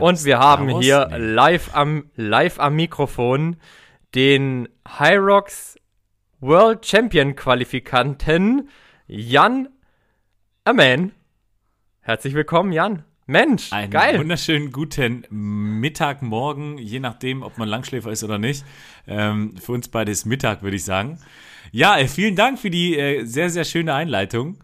Und wir haben hier live am, live am Mikrofon den Hyrox World Champion Qualifikanten Jan Amen. Herzlich willkommen, Jan. Mensch, Einen geil. wunderschönen guten Mittag, Morgen, je nachdem, ob man Langschläfer ist oder nicht. Ähm, für uns beide ist Mittag, würde ich sagen. Ja, äh, vielen Dank für die äh, sehr, sehr schöne Einleitung.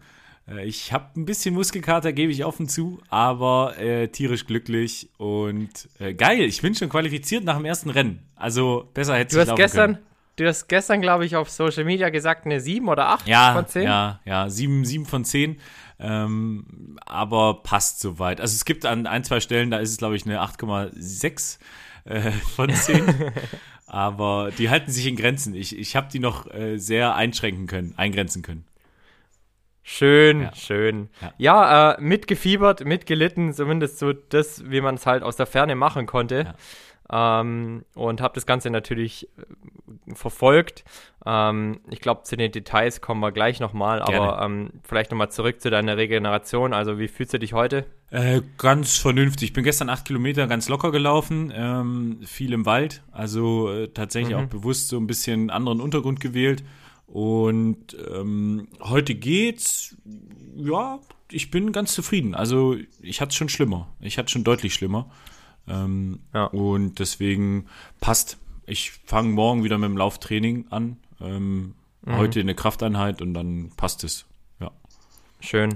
Äh, ich habe ein bisschen Muskelkater, gebe ich offen zu, aber äh, tierisch glücklich und äh, geil. Ich bin schon qualifiziert nach dem ersten Rennen. Also besser hätte Du ich laufen gestern, können. du hast gestern, glaube ich, auf Social Media gesagt, eine 7 oder 8 Ja, von 10. ja, ja, sieben, sieben von zehn. Ähm, aber passt soweit. Also es gibt an ein, zwei Stellen, da ist es, glaube ich, eine 8,6 äh, von 10. aber die halten sich in Grenzen. Ich, ich habe die noch äh, sehr einschränken können, eingrenzen können. Schön, Ja. schön. Ja. Ja, äh, mitgefiebert, mitgelitten, zumindest so das, wie man es halt aus der Ferne machen konnte. Ähm, und habe das Ganze natürlich äh, verfolgt. Ähm, ich glaube, zu den Details kommen wir gleich nochmal, aber ähm, vielleicht nochmal zurück zu deiner Regeneration. Also, wie fühlst du dich heute? Äh, ganz vernünftig. Ich bin gestern acht Kilometer ganz locker gelaufen, ähm, viel im Wald, also äh, tatsächlich auch bewusst so ein bisschen anderen Untergrund gewählt. Und ähm, heute geht's, ja, ich bin ganz zufrieden. Also ich hatte es schon schlimmer. Ich hatte schon deutlich schlimmer. Ähm, Ja. Und deswegen passt. Ich fange morgen wieder mit dem Lauftraining an. Ähm, Heute eine Krafteinheit und dann passt es. Ja. Schön.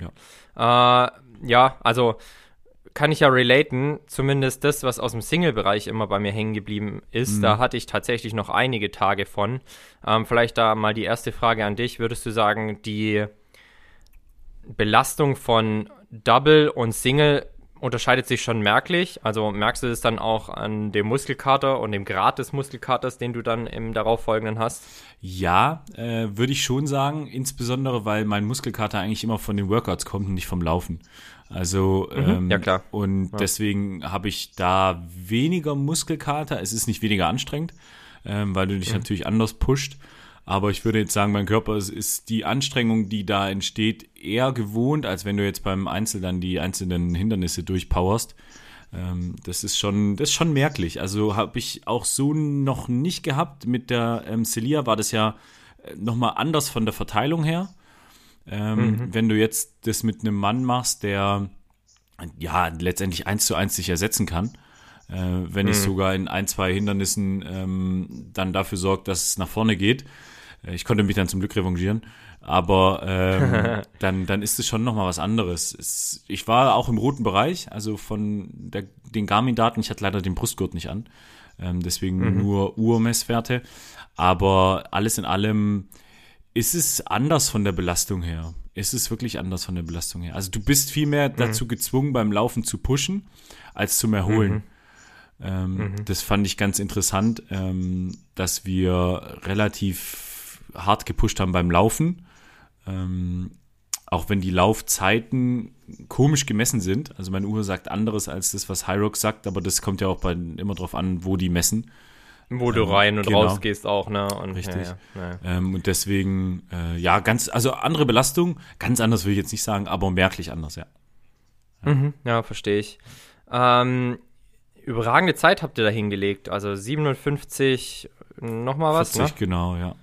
Ja, äh, ja also kann ich ja relaten, zumindest das, was aus dem Single-Bereich immer bei mir hängen geblieben ist. Da hatte ich tatsächlich noch einige Tage von. Ähm, vielleicht da mal die erste Frage an dich. Würdest du sagen, die Belastung von Double und Single unterscheidet sich schon merklich? Also merkst du das dann auch an dem Muskelkater und dem Grad des Muskelkaters, den du dann im darauffolgenden hast? Ja, äh, würde ich schon sagen, insbesondere weil mein Muskelkater eigentlich immer von den Workouts kommt und nicht vom Laufen. Also ähm, ja, klar. Und deswegen habe ich da weniger Muskelkater. Es ist nicht weniger anstrengend, ähm, weil du dich natürlich anders pusht. Aber ich würde jetzt sagen, mein Körper ist, ist die Anstrengung, die da entsteht, eher gewohnt, als wenn du jetzt beim Einzel dann die einzelnen Hindernisse durchpowerst. Ähm, das ist schon, das ist schon merklich. Also habe ich auch so noch nicht gehabt. Mit der ähm, Celia war das ja äh, nochmal anders von der Verteilung her. Ähm, Wenn du jetzt das mit einem Mann machst, der ja letztendlich eins zu eins dich ersetzen kann, äh, wenn es sogar in ein, zwei Hindernissen ähm, dann dafür sorgt, dass es nach vorne geht. Äh, Ich konnte mich dann zum Glück revanchieren, aber ähm, dann, dann ist es schon nochmal was anderes. Es, ich war auch im roten Bereich, also von der, den Garmin-Daten, ich hatte leider den Brustgurt nicht an, ähm, deswegen nur Urmesswerte, aber alles in allem ist es anders von der Belastung her. Ist es wirklich anders von der Belastung her. Also du bist viel mehr dazu gezwungen, beim Laufen zu pushen, als zum Erholen. Ähm, Das fand ich ganz interessant, ähm, dass wir relativ hart gepusht haben beim Laufen. Ähm, auch wenn die Laufzeiten komisch gemessen sind. Also meine Uhr sagt anderes als das, was Hyrox sagt, aber das kommt ja auch bei, immer drauf an, wo die messen. Wo du rein und genau. raus gehst auch, ne? Und, Richtig. Ja, ja, ja. Ähm, und deswegen, äh, ja, ganz, also andere Belastung, ganz anders will ich jetzt nicht sagen, aber merklich anders, ja. Mhm, ja, verstehe ich. Ähm, überragende Zeit habt ihr da hingelegt. Also 57, nochmal was, 40, ne? genau, ja.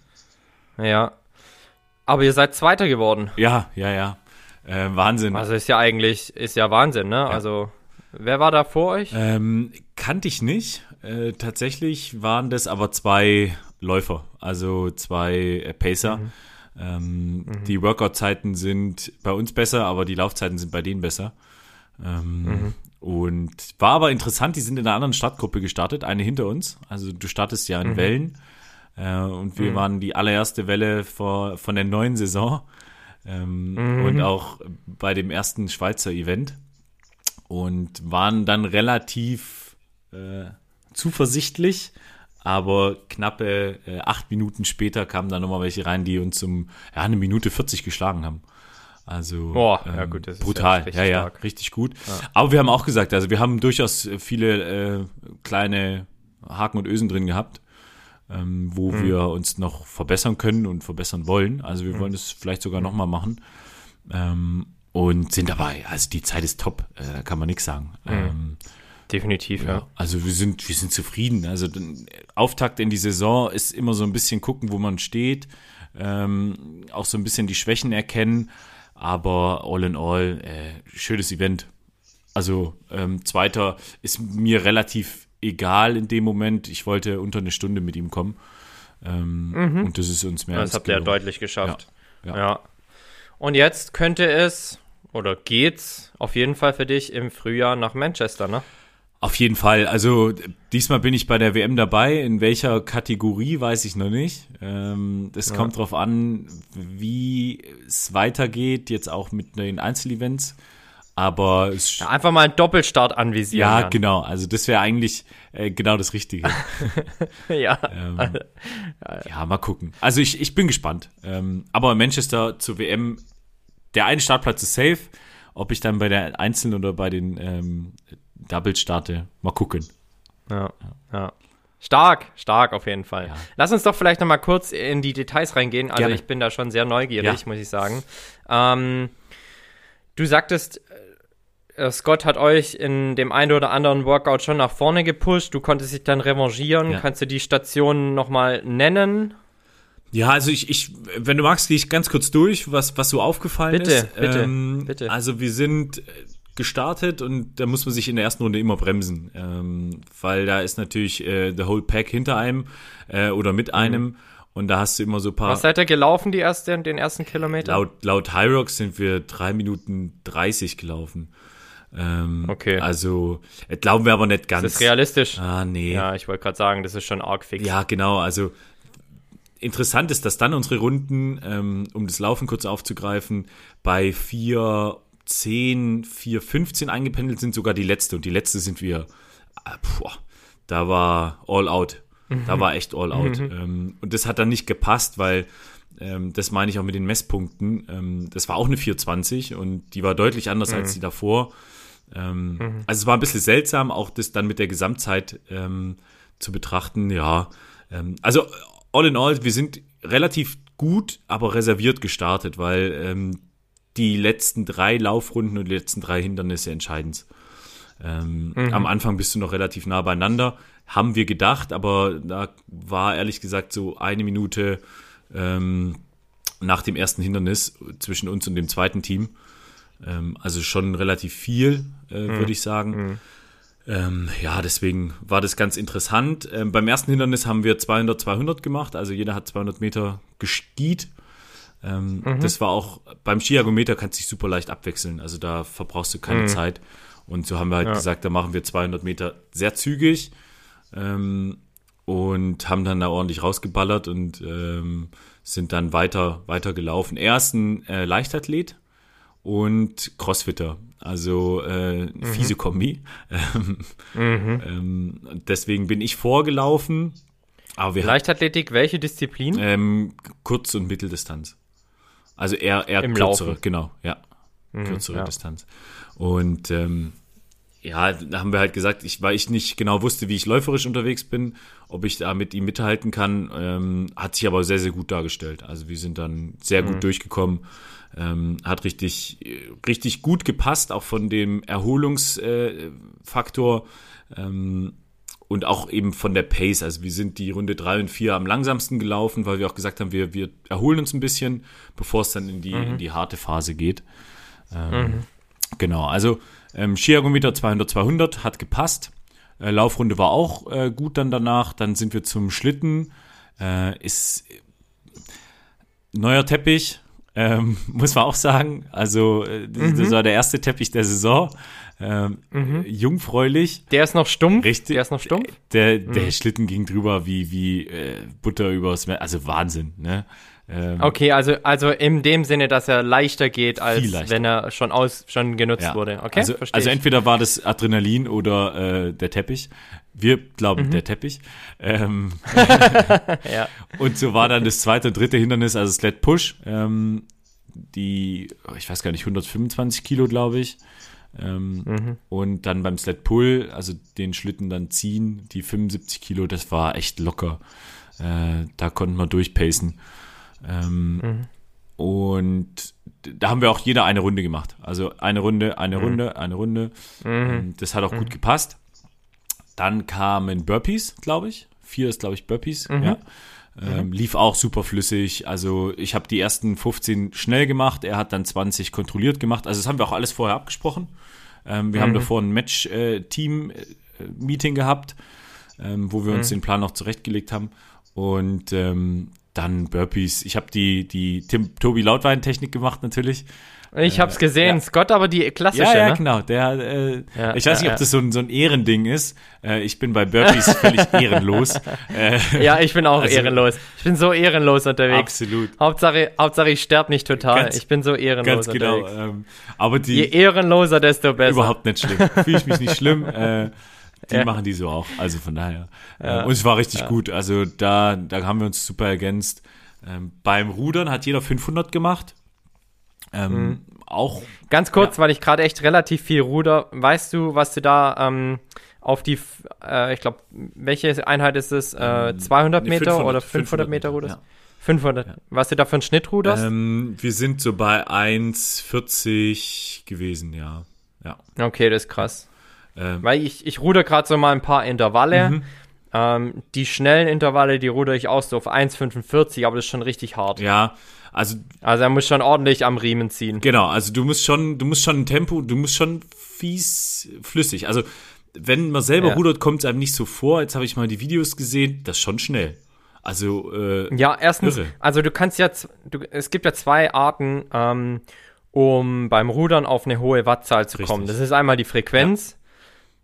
Ja. Aber ihr seid Zweiter geworden. Ja, ja, ja. Äh, Wahnsinn. Also ist ja eigentlich, ist ja Wahnsinn, ne? Also, wer war da vor euch? Ähm, kannte ich nicht. Äh, tatsächlich waren das aber zwei Läufer, also zwei äh, Pacer. Mhm. Ähm, Die Workout-Zeiten sind bei uns besser, aber die Laufzeiten sind bei denen besser. Ähm, Mhm. Und war aber interessant, die sind in einer anderen Startgruppe gestartet, eine hinter uns. Also du startest ja in Mhm. Wellen. Äh, und wir waren die allererste Welle vor, von der neuen Saison. Ähm, Mhm. Und auch bei dem ersten Schweizer Event. Und waren dann relativ äh, zuversichtlich. Aber knappe äh, acht Minuten später kamen dann nochmal welche rein, die uns um ja, eine Minute 40 geschlagen haben. Also Boah, ja gut, brutal, ja richtig ja, ja, stark. richtig gut. Aber wir haben auch gesagt, also wir haben durchaus viele äh, kleine Haken und Ösen drin gehabt, ähm, wo Mhm. wir uns noch verbessern können und verbessern wollen. Also Mhm. wir wollen es vielleicht sogar nochmal machen. Ähm, und sind dabei. Also die Zeit ist top, äh, kann man nichts sagen. Ähm, Definitiv, ja. ja, also wir sind, wir sind zufrieden. Also den Auftakt in die Saison ist immer so ein bisschen gucken, wo man steht, ähm, auch so ein bisschen die Schwächen erkennen, aber all in all, äh, schönes Event. Also ähm, zweiter ist mir relativ egal in dem Moment. Ich wollte unter eine Stunde mit ihm kommen. Ähm, Und das ist uns mehr Mhm. Das habt ihr ja deutlich geschafft. Ja, Ja. ja. Und jetzt könnte es, oder geht's auf jeden Fall für dich im Frühjahr nach Manchester, ne? Auf jeden Fall. Also diesmal bin ich bei der WM dabei. In welcher Kategorie weiß ich noch nicht. Ähm, das kommt drauf an, wie es weitergeht, jetzt auch mit den Einzelevents. Aber es, Ja, einfach mal einen Doppelstart anvisieren. ja, Jan. genau. Also das wäre eigentlich äh, genau das Richtige. ja. ähm, ja, mal gucken. Also ich, ich bin gespannt. Ähm, aber Manchester zur WM, der eine Startplatz ist safe. Ob ich dann bei der Einzelnen oder bei den ähm, Doubles starte, mal gucken. Ja, ja. Stark, stark auf jeden Fall. Ja. Lass uns doch vielleicht noch mal kurz in die Details reingehen. Also Gerne. ich bin da schon sehr neugierig, Ja. muss ich sagen. Ähm, du sagtest, Scott hat euch in dem einen oder anderen Workout schon nach vorne gepusht. Du konntest dich dann revanchieren. Ja. Kannst du die Stationen noch mal nennen? Ja, also ich, ich, wenn du magst, gehe ich ganz kurz durch, was, was so aufgefallen Bitte, ist. bitte, ähm, bitte. Also wir sind äh, gestartet und da muss man sich in der ersten Runde immer bremsen, ähm, weil da ist natürlich äh, the whole pack hinter einem äh, oder mit einem und da hast du immer so ein paar. Mhm. Was seid ihr gelaufen, die erste, den ersten Kilometer? Laut, laut Hyrox sind wir drei Minuten 30 gelaufen. Ähm, Okay. Also äh, glauben wir aber nicht ganz. Das ist realistisch. Ah, nee. Ja, ich wollte gerade sagen, das ist schon arg fix. Ja, genau. Also interessant ist, dass dann unsere Runden, ähm, um das Laufen kurz aufzugreifen, bei 4, 10, 4, 15 eingependelt sind, sogar die letzte. Und die letzte sind wir, äh, puh, da war all out. Da war echt all out. Ähm, und das hat dann nicht gepasst, weil ähm, das meine ich auch mit den Messpunkten. Ähm, das war auch eine 420 und die war deutlich anders als die davor. Ähm, Also es war ein bisschen seltsam, auch das dann mit der Gesamtzeit ähm, zu betrachten. Ja, ähm, also all in all, wir sind relativ gut, aber reserviert gestartet, weil ähm, die letzten drei Laufrunden und die letzten drei Hindernisse entscheidend. Ähm, Am Anfang bist du noch relativ nah beieinander, haben wir gedacht, aber da war ehrlich gesagt so eine Minute ähm, nach dem ersten Hindernis zwischen uns und dem zweiten Team. Ähm, also schon relativ viel, äh, würde ich sagen. Ähm, ja, deswegen war das ganz interessant. Ähm, beim ersten Hindernis haben wir 200, 200 gemacht, also jeder hat 200 Meter geskiet. Ähm, Das war auch, beim Skiagometer kannst du dich super leicht abwechseln, also da verbrauchst du keine Zeit. Und so haben wir halt gesagt, da machen wir 200 Meter sehr zügig ähm, und haben dann da ordentlich rausgeballert und ähm, sind dann weiter, weiter gelaufen. Er ist ein äh, Leichtathlet und Crossfitter, also äh, Mhm. fiese Kombi. Ähm, ähm, deswegen bin ich vorgelaufen, aber wir Leichtathletik, welche Disziplin? ähm, Kurz- und Mitteldistanz. Also eher, eher Im kürzere, Laufen. genau, ja. Kürzere ja. Distanz. Und ähm, ja, da haben wir halt gesagt, ich, weil ich nicht genau wusste, wie ich läuferisch unterwegs bin, ob ich da mit ihm mithalten kann, ähm, hat sich aber sehr, sehr gut dargestellt. Also wir sind dann sehr gut mhm. durchgekommen, ähm, hat richtig, richtig gut gepasst, auch von dem Erholungsfaktor äh, ähm, und auch eben von der Pace. Also wir sind die Runde drei und vier am langsamsten gelaufen, weil wir auch gesagt haben, wir, wir erholen uns ein bisschen, bevor es dann in die, mhm. in die harte Phase geht. Ähm, mhm. Genau, also ähm, Skiergometer 200, 200 hat gepasst. Äh, Laufrunde war auch äh, gut dann danach. Dann sind wir zum Schlitten. Äh, ist neuer Teppich, ähm, muss man auch sagen. Also, äh, mhm. das war der erste Teppich der Saison. Ähm, mhm. Jungfräulich. Der ist noch stumpf. Richtig. Der ist noch stumpf. Der, der mhm. Schlitten ging drüber wie, wie äh, Butter übers Meer. Also Wahnsinn, ne? Ähm, okay, also, also in dem Sinne, dass er leichter geht, als leichter. wenn er schon aus schon genutzt ja. wurde. Okay, also, also entweder war das Adrenalin oder äh, der Teppich. Wir glauben mhm. der Teppich. Ähm, ja. Und so war dann das zweite und dritte Hindernis, also Sled Push. Ähm, die, ich weiß gar nicht, 125 Kilo, glaube ich. Ähm, mhm. Und dann beim Sled Pull, also den Schlitten dann ziehen, die 75 Kilo, das war echt locker. Äh, da konnten wir durchpacen. Ähm, mhm. Und da haben wir auch jeder eine Runde gemacht. Also eine Runde, eine mhm. Runde, eine Runde. Mhm. Ähm, das hat auch gut mhm. gepasst. Dann kamen Burpees, glaube ich. Vier ist, glaube ich, Burpees. Mhm. Ja. Ähm, lief auch super flüssig. Also ich habe die ersten 15 schnell gemacht. Er hat dann 20 kontrolliert gemacht. Also das haben wir auch alles vorher abgesprochen. Ähm, wir haben davor ein Match-Team-Meeting äh, gehabt, ähm, wo wir uns den Plan noch zurechtgelegt haben. Und ähm, dann Burpees. Ich habe die, die Tim, Tobi Lautwein-Technik gemacht natürlich. Ich habe es gesehen, ja. Scott aber die klassische, Ja, ja, ne? genau. Der, äh, ja, ich weiß nicht, ob das so ein, so ein Ehrending ist. Äh, ich bin bei Burpees völlig ehrenlos. Äh, ja, ich bin auch also, ehrenlos. Ich bin so ehrenlos unterwegs. Absolut. Hauptsache, Hauptsache ich sterbe nicht total. Ganz, ich bin so ehrenlos ganz genau, unterwegs. Ähm, aber die, Je ehrenloser, desto besser. Überhaupt nicht schlimm. Fühle ich mich nicht schlimm. Äh, die ja. machen die so auch. Also von daher. Ja. Und es war richtig ja. gut. Also da, da haben wir uns super ergänzt. Ähm, beim Rudern hat jeder 500 gemacht. Ähm, mhm. Auch. Ganz kurz, weil ich gerade echt relativ viel ruder. Weißt du, was du da ähm, auf die, äh, ich glaube, welche Einheit ist es? Äh, 200 ähm, Meter 500, oder 500, 500 Meter ruderst? Ja. 500. Ja. Was du da für einen Schnitt ruderst? Ähm, wir sind so bei 1,40 gewesen, ja. ja. Okay, das ist krass. Ähm, Weil ich, ich ruder gerade so mal ein paar Intervalle. Mhm. Ähm, die schnellen Intervalle, die ruder ich aus so auf 1,45, aber das ist schon richtig hart. Ja, also. Also er muss schon ordentlich am Riemen ziehen. Genau, also du musst schon, du musst schon ein Tempo, du musst schon fies flüssig. Also wenn man selber ja. rudert, kommt es einem nicht so vor. Jetzt habe ich mal die Videos gesehen, das ist schon schnell. Also äh, ja, erstens, irre. also du kannst ja, du, es gibt ja zwei Arten, ähm, um beim Rudern auf eine hohe Wattzahl zu Richtig. kommen. Das ist einmal die Frequenz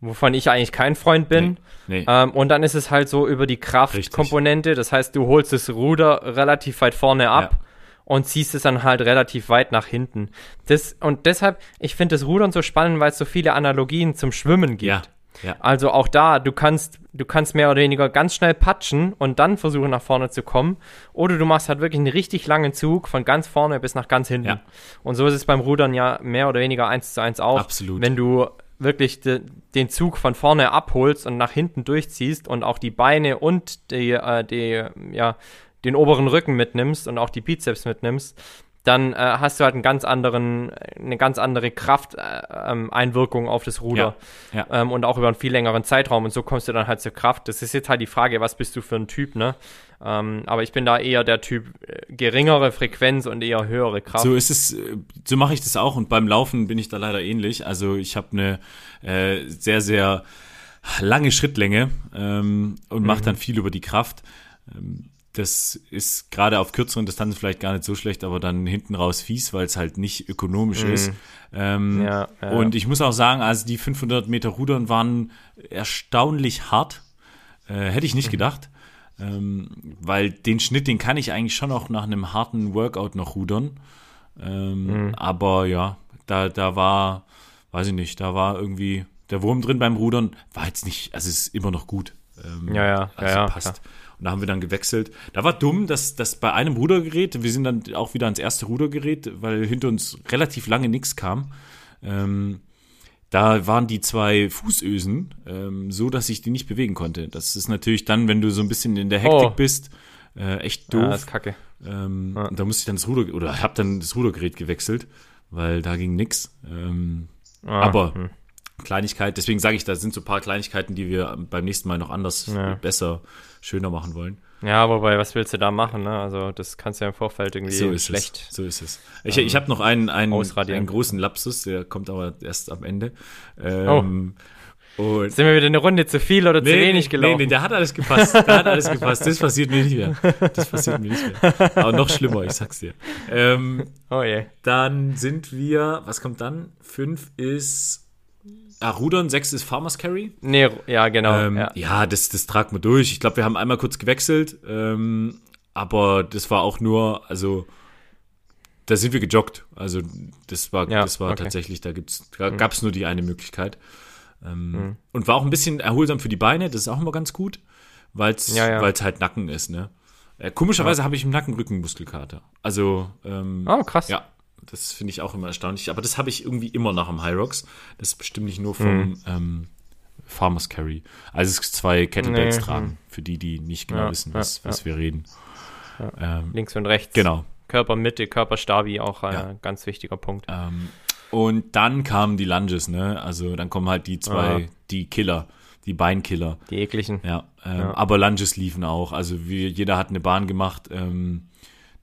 wovon ich eigentlich kein Freund bin. Nee, nee. Ähm, und dann ist es halt so über die Kraftkomponente. Das heißt, du holst das Ruder relativ weit vorne ab. Und ziehst es dann halt relativ weit nach hinten. Das, und deshalb, ich finde das Rudern so spannend, weil es so viele Analogien zum Schwimmen gibt. Ja. Ja. Also auch da, du kannst, du kannst mehr oder weniger ganz schnell patschen und dann versuchen nach vorne zu kommen. Oder du machst halt wirklich einen richtig langen Zug von ganz vorne bis nach ganz hinten. Ja. Und so ist es beim Rudern ja mehr oder weniger eins zu eins auch. Absolut. Wenn du wirklich de, den Zug von vorne abholst und nach hinten durchziehst und auch die Beine und die, äh, die, ja, den oberen Rücken mitnimmst und auch die Bizeps mitnimmst, dann äh, hast du halt einen ganz anderen, eine ganz andere Krafteinwirkung äh, ähm, auf das Ruder. Ja, ja. Ähm, und auch über einen viel längeren Zeitraum. Und so kommst du dann halt zur Kraft. Das ist jetzt halt die Frage, was bist du für ein Typ, ne? Ähm, aber ich bin da eher der Typ äh, geringere Frequenz und eher höhere Kraft. So ist es, äh, so mache ich das auch. Und beim Laufen bin ich da leider ähnlich. Also ich habe eine äh, sehr, sehr lange Schrittlänge ähm, und mache mhm. dann viel über die Kraft. Das ist gerade auf kürzeren Distanzen vielleicht gar nicht so schlecht, aber dann hinten raus fies, weil es halt nicht ökonomisch mhm. ist. Ähm, ja, ja. Und ich muss auch sagen, also die 500 Meter Rudern waren erstaunlich hart. Äh, hätte ich nicht mhm. gedacht. Ähm, weil den Schnitt, den kann ich eigentlich schon auch nach einem harten Workout noch rudern. Ähm, mhm. Aber ja, da, da war, weiß ich nicht, da war irgendwie der Wurm drin beim Rudern. War jetzt nicht, also es ist immer noch gut. Ähm, ja, ja, also ja, passt. Ja. Und da haben wir dann gewechselt. Da war dumm, dass, dass bei einem Rudergerät, wir sind dann auch wieder ans erste Rudergerät, weil hinter uns relativ lange nichts kam. Ähm, da waren die zwei Fußösen ähm, so, dass ich die nicht bewegen konnte. Das ist natürlich dann, wenn du so ein bisschen in der Hektik Oh. bist, äh, echt Ja, doof. das ist kacke. Ähm, Ja. und Da musste ich dann das Ruder, oder habe dann das Rudergerät gewechselt, weil da ging nix. Ähm, Ah, aber hm. Kleinigkeit, deswegen sage ich, da sind so ein paar Kleinigkeiten, die wir beim nächsten Mal noch anders, Ja. besser, schöner machen wollen. Ja, wobei, was willst du da machen? Ne? Also, das kannst du ja im Vorfeld irgendwie So ist schlecht. es. So ist es. Ich, ich habe noch einen, einen, einen großen Lapsus, der kommt aber erst am Ende. Ähm, und Sind wir wieder eine Runde zu viel oder zu wenig gelaufen? Nee, nee, der hat alles gepasst. Der hat alles gepasst. Das passiert mir nicht mehr. Das passiert mir nicht mehr. Aber noch schlimmer, ich sag's dir. Ähm, Oh je. dann sind wir, was kommt dann? Fünf ist ah, Rudern, sechs ist Farmers Carry. Nee, ja, genau. Ähm, ja. ja. das, das tragen wir durch. Ich glaube, wir haben einmal kurz gewechselt, ähm, aber das war auch nur, also da sind wir gejoggt. Also das war, Ja, das war okay. tatsächlich, da gibt's, da gab's nur die eine Möglichkeit. Ähm, Mhm. Und war auch ein bisschen erholsam für die Beine, das ist auch immer ganz gut, weil es Ja, ja. halt Nacken ist, ne? Äh, komischerweise habe ich im Nacken Rückenmuskelkater. Also, ähm, Oh, krass. ja, das finde ich auch immer erstaunlich. Aber das habe ich irgendwie immer nach dem High Rocks. Das ist bestimmt nicht nur vom Mhm. ähm, Farmers Carry. Also es ist zwei Kettlebells Nee, tragen, für die, die nicht genau Ja, wissen, was, ja, was wir reden. Ähm, Links und rechts. genau. Körpermitte, Körperstabi, auch ein Ja. ganz wichtiger Punkt. Ähm, und dann kamen die Lunges, ne? Also dann kommen halt die zwei, die Killer, die Beinkiller. Die ekligen. Ja, ähm, Ja. aber Lunges liefen auch. Also wir, jeder hat eine Bahn gemacht. Ähm,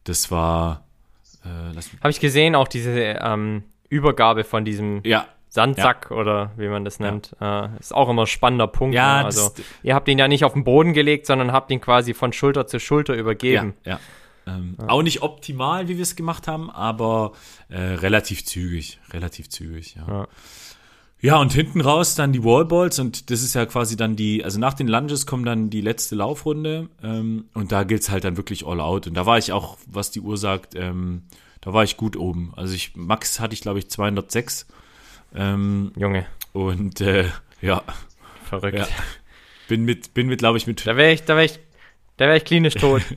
das war, äh, Habe ich gesehen, auch diese ähm, Übergabe von diesem ja, Sandsack oder wie man das nennt. Äh, ist auch immer ein spannender Punkt. Ja, ne? Also ihr habt ihn ja nicht auf den Boden gelegt, sondern habt ihn quasi von Schulter zu Schulter übergeben. Ja, ja. Ähm, Auch nicht optimal, wie wir es gemacht haben, aber äh, relativ zügig, relativ zügig, ja. Ja. und hinten raus dann die Wallballs und das ist ja quasi dann die, also nach den Lunges kommt dann die letzte Laufrunde ähm, und da gilt's halt dann wirklich all out und da war ich auch, was die Uhr sagt, ähm, da war ich gut oben. Also ich, Max hatte ich glaube ich 206 ähm, Junge, und äh, ja, verrückt. Ja. bin mit, bin mit glaube ich mit Da wäre ich, da wäre ich, da wäre ich klinisch tot.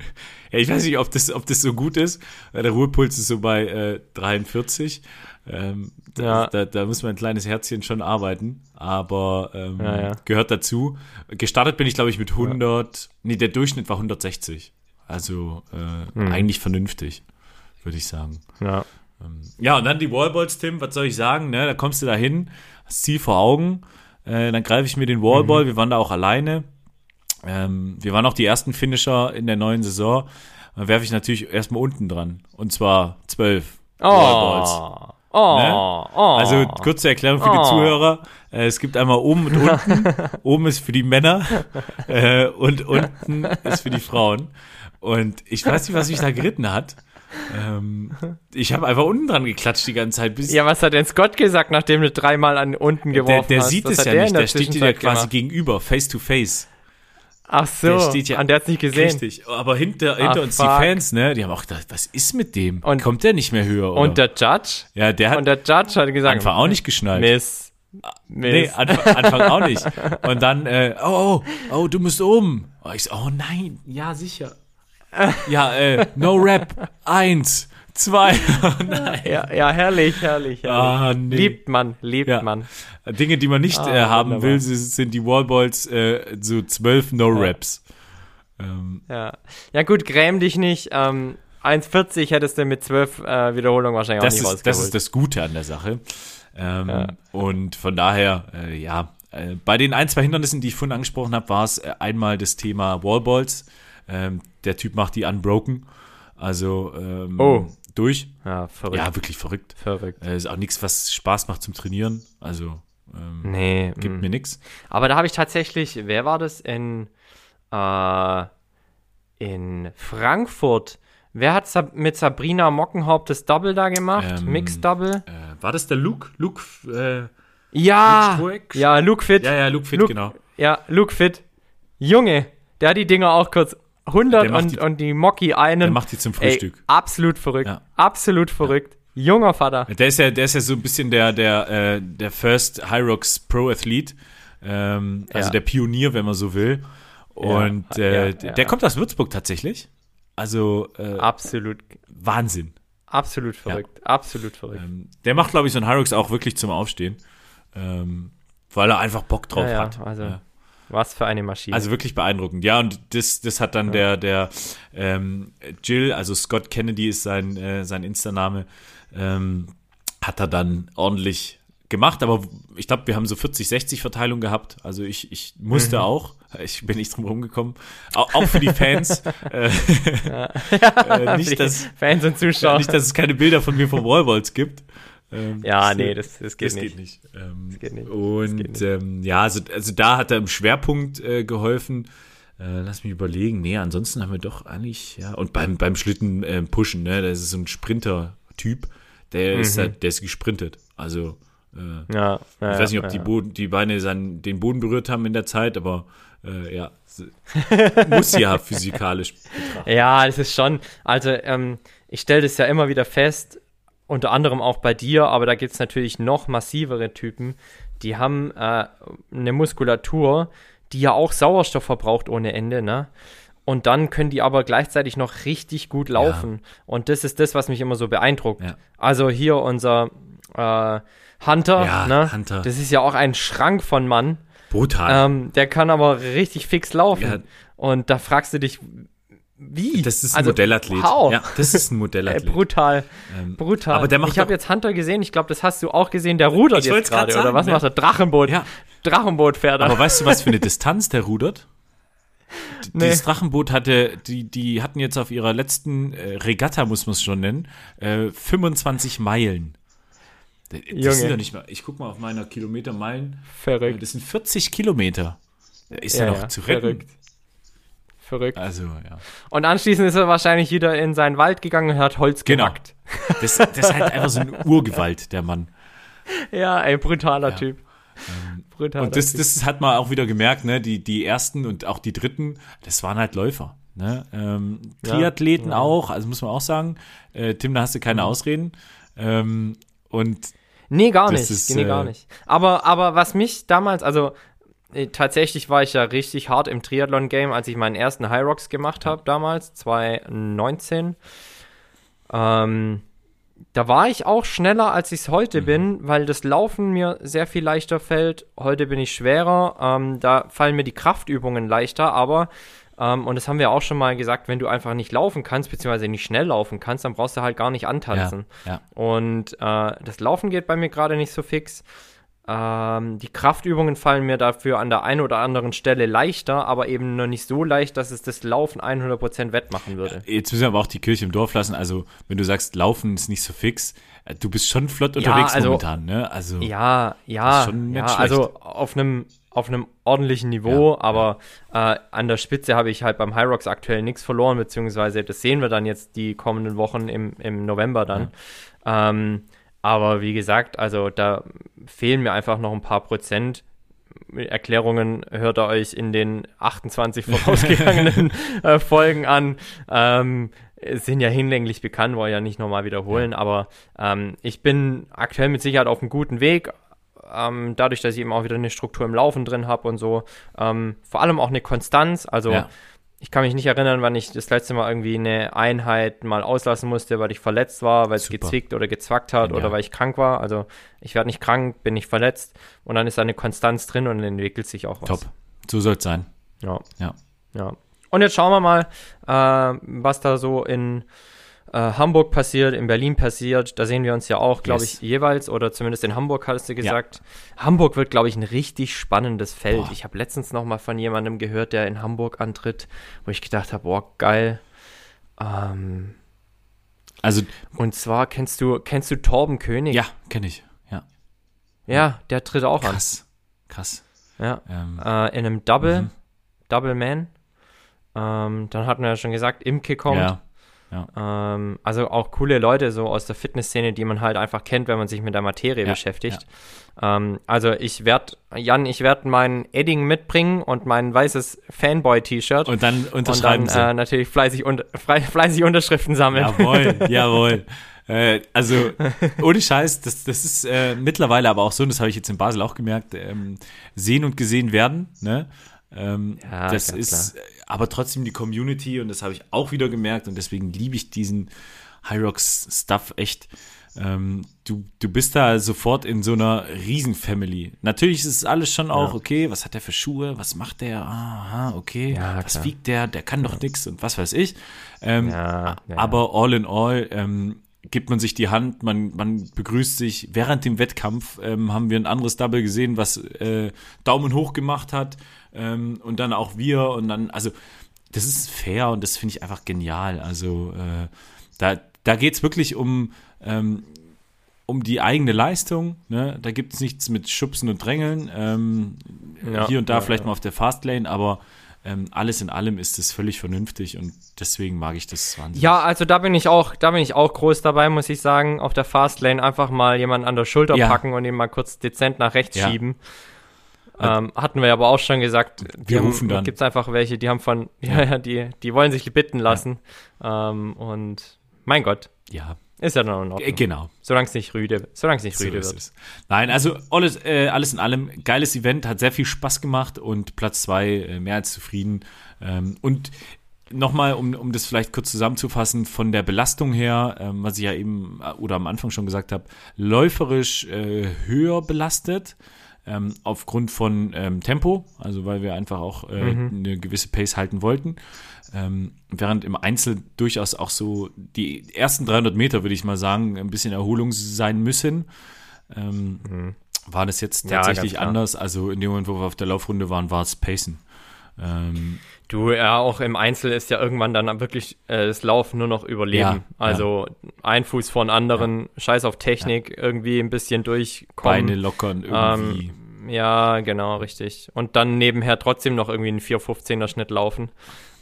Ja, ich weiß nicht, ob das, ob das so gut ist. weil Der Ruhepuls ist so bei äh, 43. Ähm, da, Ja. da, da muss mein kleines Herzchen schon arbeiten, aber ähm, Ja, ja. gehört dazu. Gestartet bin ich, glaube ich, mit 100. Nee, der Durchschnitt war 160. Also äh, Hm. eigentlich vernünftig, würde ich sagen. ja. Ja, und dann die Wallballs, Tim, was soll ich sagen? Ne? Da kommst du da hin, hast Ziel vor Augen, äh, dann greife ich mir den Wallball, wir waren da auch alleine. Ähm, wir waren auch die ersten Finisher in der neuen Saison. Dann werfe ich natürlich erstmal unten dran. Und zwar zwölf Wallballs. Oh, Ne? oh. Also kurze Erklärung für die Oh. Zuhörer. Äh, es gibt einmal oben und unten. oben ist für die Männer äh, und unten ist für die Frauen. Und ich weiß nicht, was mich da geritten hat. Ähm, ich habe einfach unten dran geklatscht die ganze Zeit. Bis ja, was hat denn Scott gesagt, nachdem du dreimal an unten der, geworfen der hast? sieht Was es ja der nicht. der Der steht dir ja quasi gemacht? gegenüber, face to face. Ach so, Der steht ja- und der hat's nicht gesehen. Richtig. Aber hinter, hinter Ach, uns fuck. die Fans, ne, die haben auch gedacht, was ist mit dem? Und- Kommt der nicht mehr höher? Oder? Und der Judge? ja, der hat Und der Judge hat gesagt, Anfang auch nicht geschnallt. Miss. Nee, Miss. Anfang, Anfang auch nicht. Und dann, äh, oh, oh, oh, du musst oben. Oh, ich so, oh nein, ja, sicher. Ja, äh, no rap. Eins, zwei. Ja, ja, herrlich, herrlich, herrlich. Ah, nee. Liebt man, liebt Ja. man. Dinge, die man nicht Ah, äh, haben wunderbar. will, sind die Wallballs, äh, so zwölf No-Raps. Ähm, Ja. ja gut, gräm dich nicht. Ähm, 1,40 hättest du mit 12 äh, Wiederholungen wahrscheinlich das, auch nicht ist, das ist das Gute an der Sache. Ähm, Ja. Und von daher, äh, ja, äh, bei den ein, zwei Hindernissen, die ich vorhin angesprochen habe, war es äh, einmal das Thema Wallballs. Ähm, der Typ macht die unbroken. Also ähm, Oh. Durch. ja, verrückt. Ja, wirklich verrückt. verrückt. Äh, ist auch nichts, was Spaß macht zum Trainieren. Also ähm, Nee, gibt mm. mir nichts. Aber da habe ich tatsächlich, wer war das in, äh, in Frankfurt? Wer hat Sab mit Sabrina Mockenhaupt das Double da gemacht? Ähm, Mixed Double? Äh, war das der Luke? Luke, äh, Ja! Luke? Ja, Luke Fit. ja, ja, Luke Fit, Luke- genau. Ja, Luke Fit. Junge, der hat die Dinger auch kurz 100 Der macht und, die- und die Mocki einen. Der macht die zum Ey, Frühstück. absolut verrückt. Ja. Absolut verrückt. Junger Vater. Der ist ja, der ist ja so ein bisschen der, der, äh, der First Rocks Pro Athlet. Ähm, also Ja. der Pionier, wenn man so will. Und Ja, äh, ja, der ja. kommt aus Würzburg tatsächlich. Also äh, Absolut, Wahnsinn. absolut verrückt. Absolut verrückt. Ähm, der macht, glaube ich, so ein High Rocks auch wirklich zum Aufstehen. ähm, weil er einfach Bock drauf Ja, ja, hat. also ja. Was für eine Maschine. Also wirklich beeindruckend. Ja, und das, das hat dann der, der ähm, Jill, also Scott Kennedy ist sein, äh, sein Insta-Name, ähm, hat er dann ordentlich gemacht, aber ich glaube, wir haben so 40-60 Verteilung gehabt. Also ich, ich musste auch. Ich bin nicht drum rumgekommen. Auch, auch für die Fans. äh, äh, nicht, dass, Fans und Zuschauer. nicht, dass es keine Bilder von mir vom Rollballs gibt. Ähm, ja, das, nee, das, das geht das nicht. geht nicht. Ähm, Das geht nicht. Und geht nicht. Ähm, ja, also, also da hat er im Schwerpunkt äh, geholfen. Äh, lass mich überlegen. Nee, ansonsten haben wir doch eigentlich, ja, und beim, beim Schlitten äh, pushen, ne, das ist so ein Sprinter-Typ, der ist Mhm. halt, der ist gesprintet. Also, äh, Ja, ja, ich weiß nicht, ob die, ja. Boden, die Beine sein, den Boden berührt haben in der Zeit, aber äh, ja, muss ja physikalisch betrachtet. Ja, das ist schon, also ähm, ich stelle das ja immer wieder fest, unter anderem auch bei dir, aber da gibt es natürlich noch massivere Typen, die haben äh, eine Muskulatur, die ja auch Sauerstoff verbraucht ohne Ende, ne? Und dann können die aber gleichzeitig noch richtig gut laufen. Und das ist das, was mich immer so beeindruckt. Ja. Also hier unser äh, Hunter, Ja, ne? Hunter. Das ist ja auch ein Schrank von Mann. Brutal. Ähm, der kann aber richtig fix laufen. Ja. Und da fragst du dich, wie? das ist ein Also, Modellathlet. Wow. Ja, das ist ein Modellathlet. brutal, Ähm, brutal. aber der macht ich habe jetzt Hunter gesehen, ich glaube, das hast du auch gesehen, der rudert jetzt gerade, oder was ne? macht er? Drachenboot. Ja. Drachenboot fährt er. Aber weißt du, was für eine Distanz der rudert? Nee. Dieses Drachenboot hatte, die, die hatten jetzt auf ihrer letzten äh, Regatta, muss man es schon nennen, äh, 25 Meilen. Das Junge. sind doch nicht mal, ich guck mal auf meiner Kilometer-Meilen, äh, Verrückt. das sind 40 Kilometer. Ist ja, Ja, noch zu retten. verrückt. Verrückt. Also, ja. Und anschließend ist er wahrscheinlich wieder in seinen Wald gegangen und hat Holz Genau. Das, das ist halt einfach so eine Urgewalt, der Mann. Ja, ey, brutaler Ja. Typ. Brutaler Und das, Typ. das hat man auch wieder gemerkt, ne? Die, die ersten und auch die dritten, das waren halt Läufer. Ne? Ähm, Ja, Triathleten ja. auch, also muss man auch sagen, äh, Tim, da hast du keine Mhm. Ausreden. Ähm, und Nee, gar nicht. ist, nee, äh, gar nicht. Aber, aber was mich damals, also tatsächlich war ich ja richtig hart im Triathlon-Game, als ich meinen ersten High Rocks gemacht habe damals, 2019. Ähm, da war ich auch schneller, als ich es heute Mhm. bin, weil das Laufen mir sehr viel leichter fällt. Heute bin ich schwerer. Ähm, da fallen mir die Kraftübungen leichter, aber ähm, und das haben wir auch schon mal gesagt, wenn du einfach nicht laufen kannst, beziehungsweise nicht schnell laufen kannst, dann brauchst du halt gar nicht antanzen. ja, Und äh, das Laufen geht bei mir gerade nicht so fix. Ähm, die Kraftübungen fallen mir dafür an der einen oder anderen Stelle leichter, aber eben noch nicht so leicht, dass es das Laufen 100% wettmachen würde. jetzt müssen wir aber auch die Kirche im Dorf lassen. Also, wenn du sagst, Laufen ist nicht so fix, äh, du bist schon flott unterwegs also- momentan, ne? Also, Ja, ja, ja schlecht. also auf einem auf einem ordentlichen Niveau, Ja, aber Äh, an der Spitze habe ich halt beim High Rocks aktuell nichts verloren, beziehungsweise das sehen wir dann jetzt die kommenden Wochen im, im November dann. Ähm, aber wie gesagt, also da fehlen mir einfach noch ein paar Prozent. Erklärungen hört ihr euch in den 28 vorausgegangenen äh, Folgen an. Ähm, sind ja hinlänglich bekannt, wollen ja nicht nochmal wiederholen, aber ähm, ich bin aktuell mit Sicherheit auf einem guten Weg. Ähm, dadurch, dass ich eben auch wieder eine Struktur im Laufen drin habe und so. Ähm, vor allem auch eine Konstanz. Also Ja. Ich kann mich nicht erinnern, wann ich das letzte Mal irgendwie eine Einheit mal auslassen musste, weil ich verletzt war, weil es gezwickt oder gezwackt hat Genial. oder weil ich krank war. Also ich werde nicht krank, bin nicht verletzt und dann ist da eine Konstanz drin und entwickelt sich auch was. Top. So soll es sein. Ja. Ja. Ja. Und jetzt schauen wir mal, äh, was da so in äh, Hamburg passiert, in Berlin passiert. Da sehen wir uns ja auch, glaube Yes. ich, jeweils oder zumindest in Hamburg hast du gesagt. Hamburg wird, glaube ich, ein richtig spannendes Feld. Boah. Ich habe letztens noch mal von jemandem gehört, der in Hamburg antritt, wo ich gedacht habe, boah, geil. Ähm, Also, und zwar kennst du kennst du Torben König? ja, kenne ich. Ja. Ja, der tritt auch Krass. Krass. an. Ja. Ähm, Äh, in einem Double, Mhm. Double Man. Ähm, dann hatten wir ja schon gesagt, Imke kommt. ja. Ähm, also auch coole Leute so aus der Fitnessszene, die man halt einfach kennt, wenn man sich mit der Materie Ja, beschäftigt. Ähm, also ich werde, Jan, ich werde mein Edding mitbringen und mein weißes Fanboy-T-Shirt und, Und dann dann unterschreiben sie. äh, natürlich fleißig, frei, fleißig Unterschriften sammeln. Jawohl, jawohl. Äh, also, ohne Scheiß, das, das ist äh, mittlerweile aber auch so, und das habe ich jetzt in Basel auch gemerkt, ähm, sehen und gesehen werden, ne? Ähm, Ja, das ist äh, aber trotzdem die Community und das habe ich auch wieder gemerkt und deswegen liebe ich diesen High Rocks Stuff echt. Ähm, du, du bist da sofort in so einer Riesenfamily. Natürlich ist es alles schon auch, ja. okay, was hat der für Schuhe, was macht der, aha, okay, ja, was klar. wiegt der, der kann doch nix und was weiß ich. Ähm, ja, aber all in all ähm, gibt man sich die Hand, man, man begrüßt sich. Während dem Wettkampf ähm, haben wir ein anderes Double gesehen, was äh, Daumen hoch gemacht hat ähm, und dann auch wir und dann, also das ist fair und das finde ich einfach genial. Also äh, da, da geht es wirklich um, ähm, um die eigene Leistung. Ne? Da gibt es nichts mit Schubsen und Drängeln. Ähm, ja, hier und da ja, vielleicht ja. mal auf der Fastlane, aber ähm, alles in allem ist es völlig vernünftig und deswegen mag ich das wahnsinnig. Ja, also da bin ich auch, da bin ich auch groß dabei, muss ich sagen. Auf der Fastlane einfach mal jemanden an der Schulter packen und ihn mal kurz dezent nach rechts schieben. Ähm, hatten wir aber auch schon gesagt, wir rufen dann. Gibt es einfach welche, die haben von, ja, ja, die, die wollen sich bitten lassen. Ja. Ähm, und mein Gott. Ja. Ist ja dann noch äh, Genau. Solange es nicht rüde, solange es nicht so rüde wird. Es. Nein, also alles, äh, alles in allem, geiles Event, hat sehr viel Spaß gemacht und Platz zwei äh, mehr als zufrieden. Ähm, und nochmal, um, um das vielleicht kurz zusammenzufassen, von der Belastung her, ähm, was ich ja eben äh, oder am Anfang schon gesagt habe, läuferisch äh, höher belastet ähm, aufgrund von ähm, Tempo, also weil wir einfach auch äh, mhm. eine gewisse Pace halten wollten. Ähm, während im Einzel durchaus auch so die ersten 300 Meter, würde ich mal sagen, ein bisschen Erholung sein müssen. Ähm, mhm. War das jetzt tatsächlich ja, anders? Also in dem Moment, wo wir auf der Laufrunde waren, war es Pacen. Ähm, du, ja, auch im Einzel ist ja irgendwann dann wirklich äh, das Laufen nur noch Überleben. Ja, also ja. ein Fuß vor den anderen, ja. Scheiß auf Technik, irgendwie ein bisschen durchkommen. Beine lockern irgendwie. Ähm, ja, genau, richtig. Und dann nebenher trotzdem noch irgendwie einen 4,15er Schnitt laufen.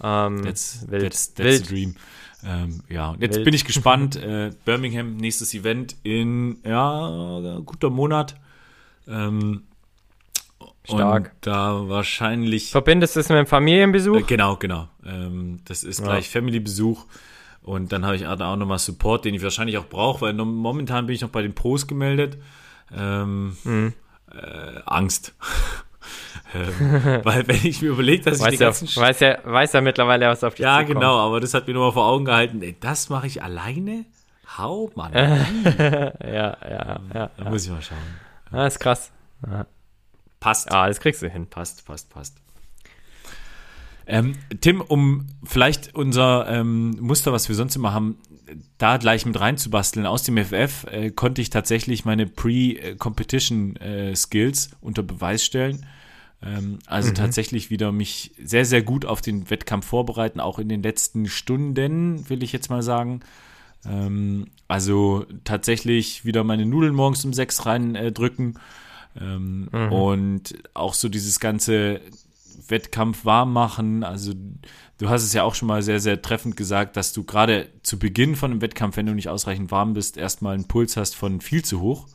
Ähm, that's, wild. That's, that's wild. the dream. Ähm, ja, und jetzt wild. bin ich gespannt. Äh, Birmingham, nächstes Event in, ja, guter Monat. Ähm, Stark. Und da wahrscheinlich. Verbindest du es mit dem Familienbesuch? Äh, genau, genau. Ähm, das ist ja. gleich Family-Besuch. Und dann habe ich auch nochmal Support, den ich wahrscheinlich auch brauche, weil momentan bin ich noch bei den Pros gemeldet. Ähm, mhm. äh, Angst. ähm, weil wenn ich mir überlege, dass weiß ich die ja, ganzen weiß ja, weiß ja mittlerweile, was auf dich Ja, genau, aber das hat mir nochmal vor Augen gehalten. Ey, das mache ich alleine? Hau, Mann. ja, ja, ja, ja. Da muss ich mal schauen. Ah, ist krass. Ja. Passt. Ah, das kriegst du hin. Passt, passt, passt. Ähm, Tim, um vielleicht unser ähm, Muster, was wir sonst immer haben, da gleich mit reinzubasteln aus dem FF, äh, konnte ich tatsächlich meine Pre-Competition-Skills äh, unter Beweis stellen. Ähm, also mhm. tatsächlich wieder mich sehr, sehr gut auf den Wettkampf vorbereiten, auch in den letzten Stunden, will ich jetzt mal sagen. Ähm, also tatsächlich wieder meine Nudeln morgens um sechs reindrücken. Äh, ähm, mhm. Und auch so dieses ganze Wettkampf warm machen. Also du hast es ja auch schon mal sehr, sehr treffend gesagt, dass du gerade zu Beginn von einem Wettkampf, wenn du nicht ausreichend warm bist, erstmal einen Puls hast von viel zu hoch.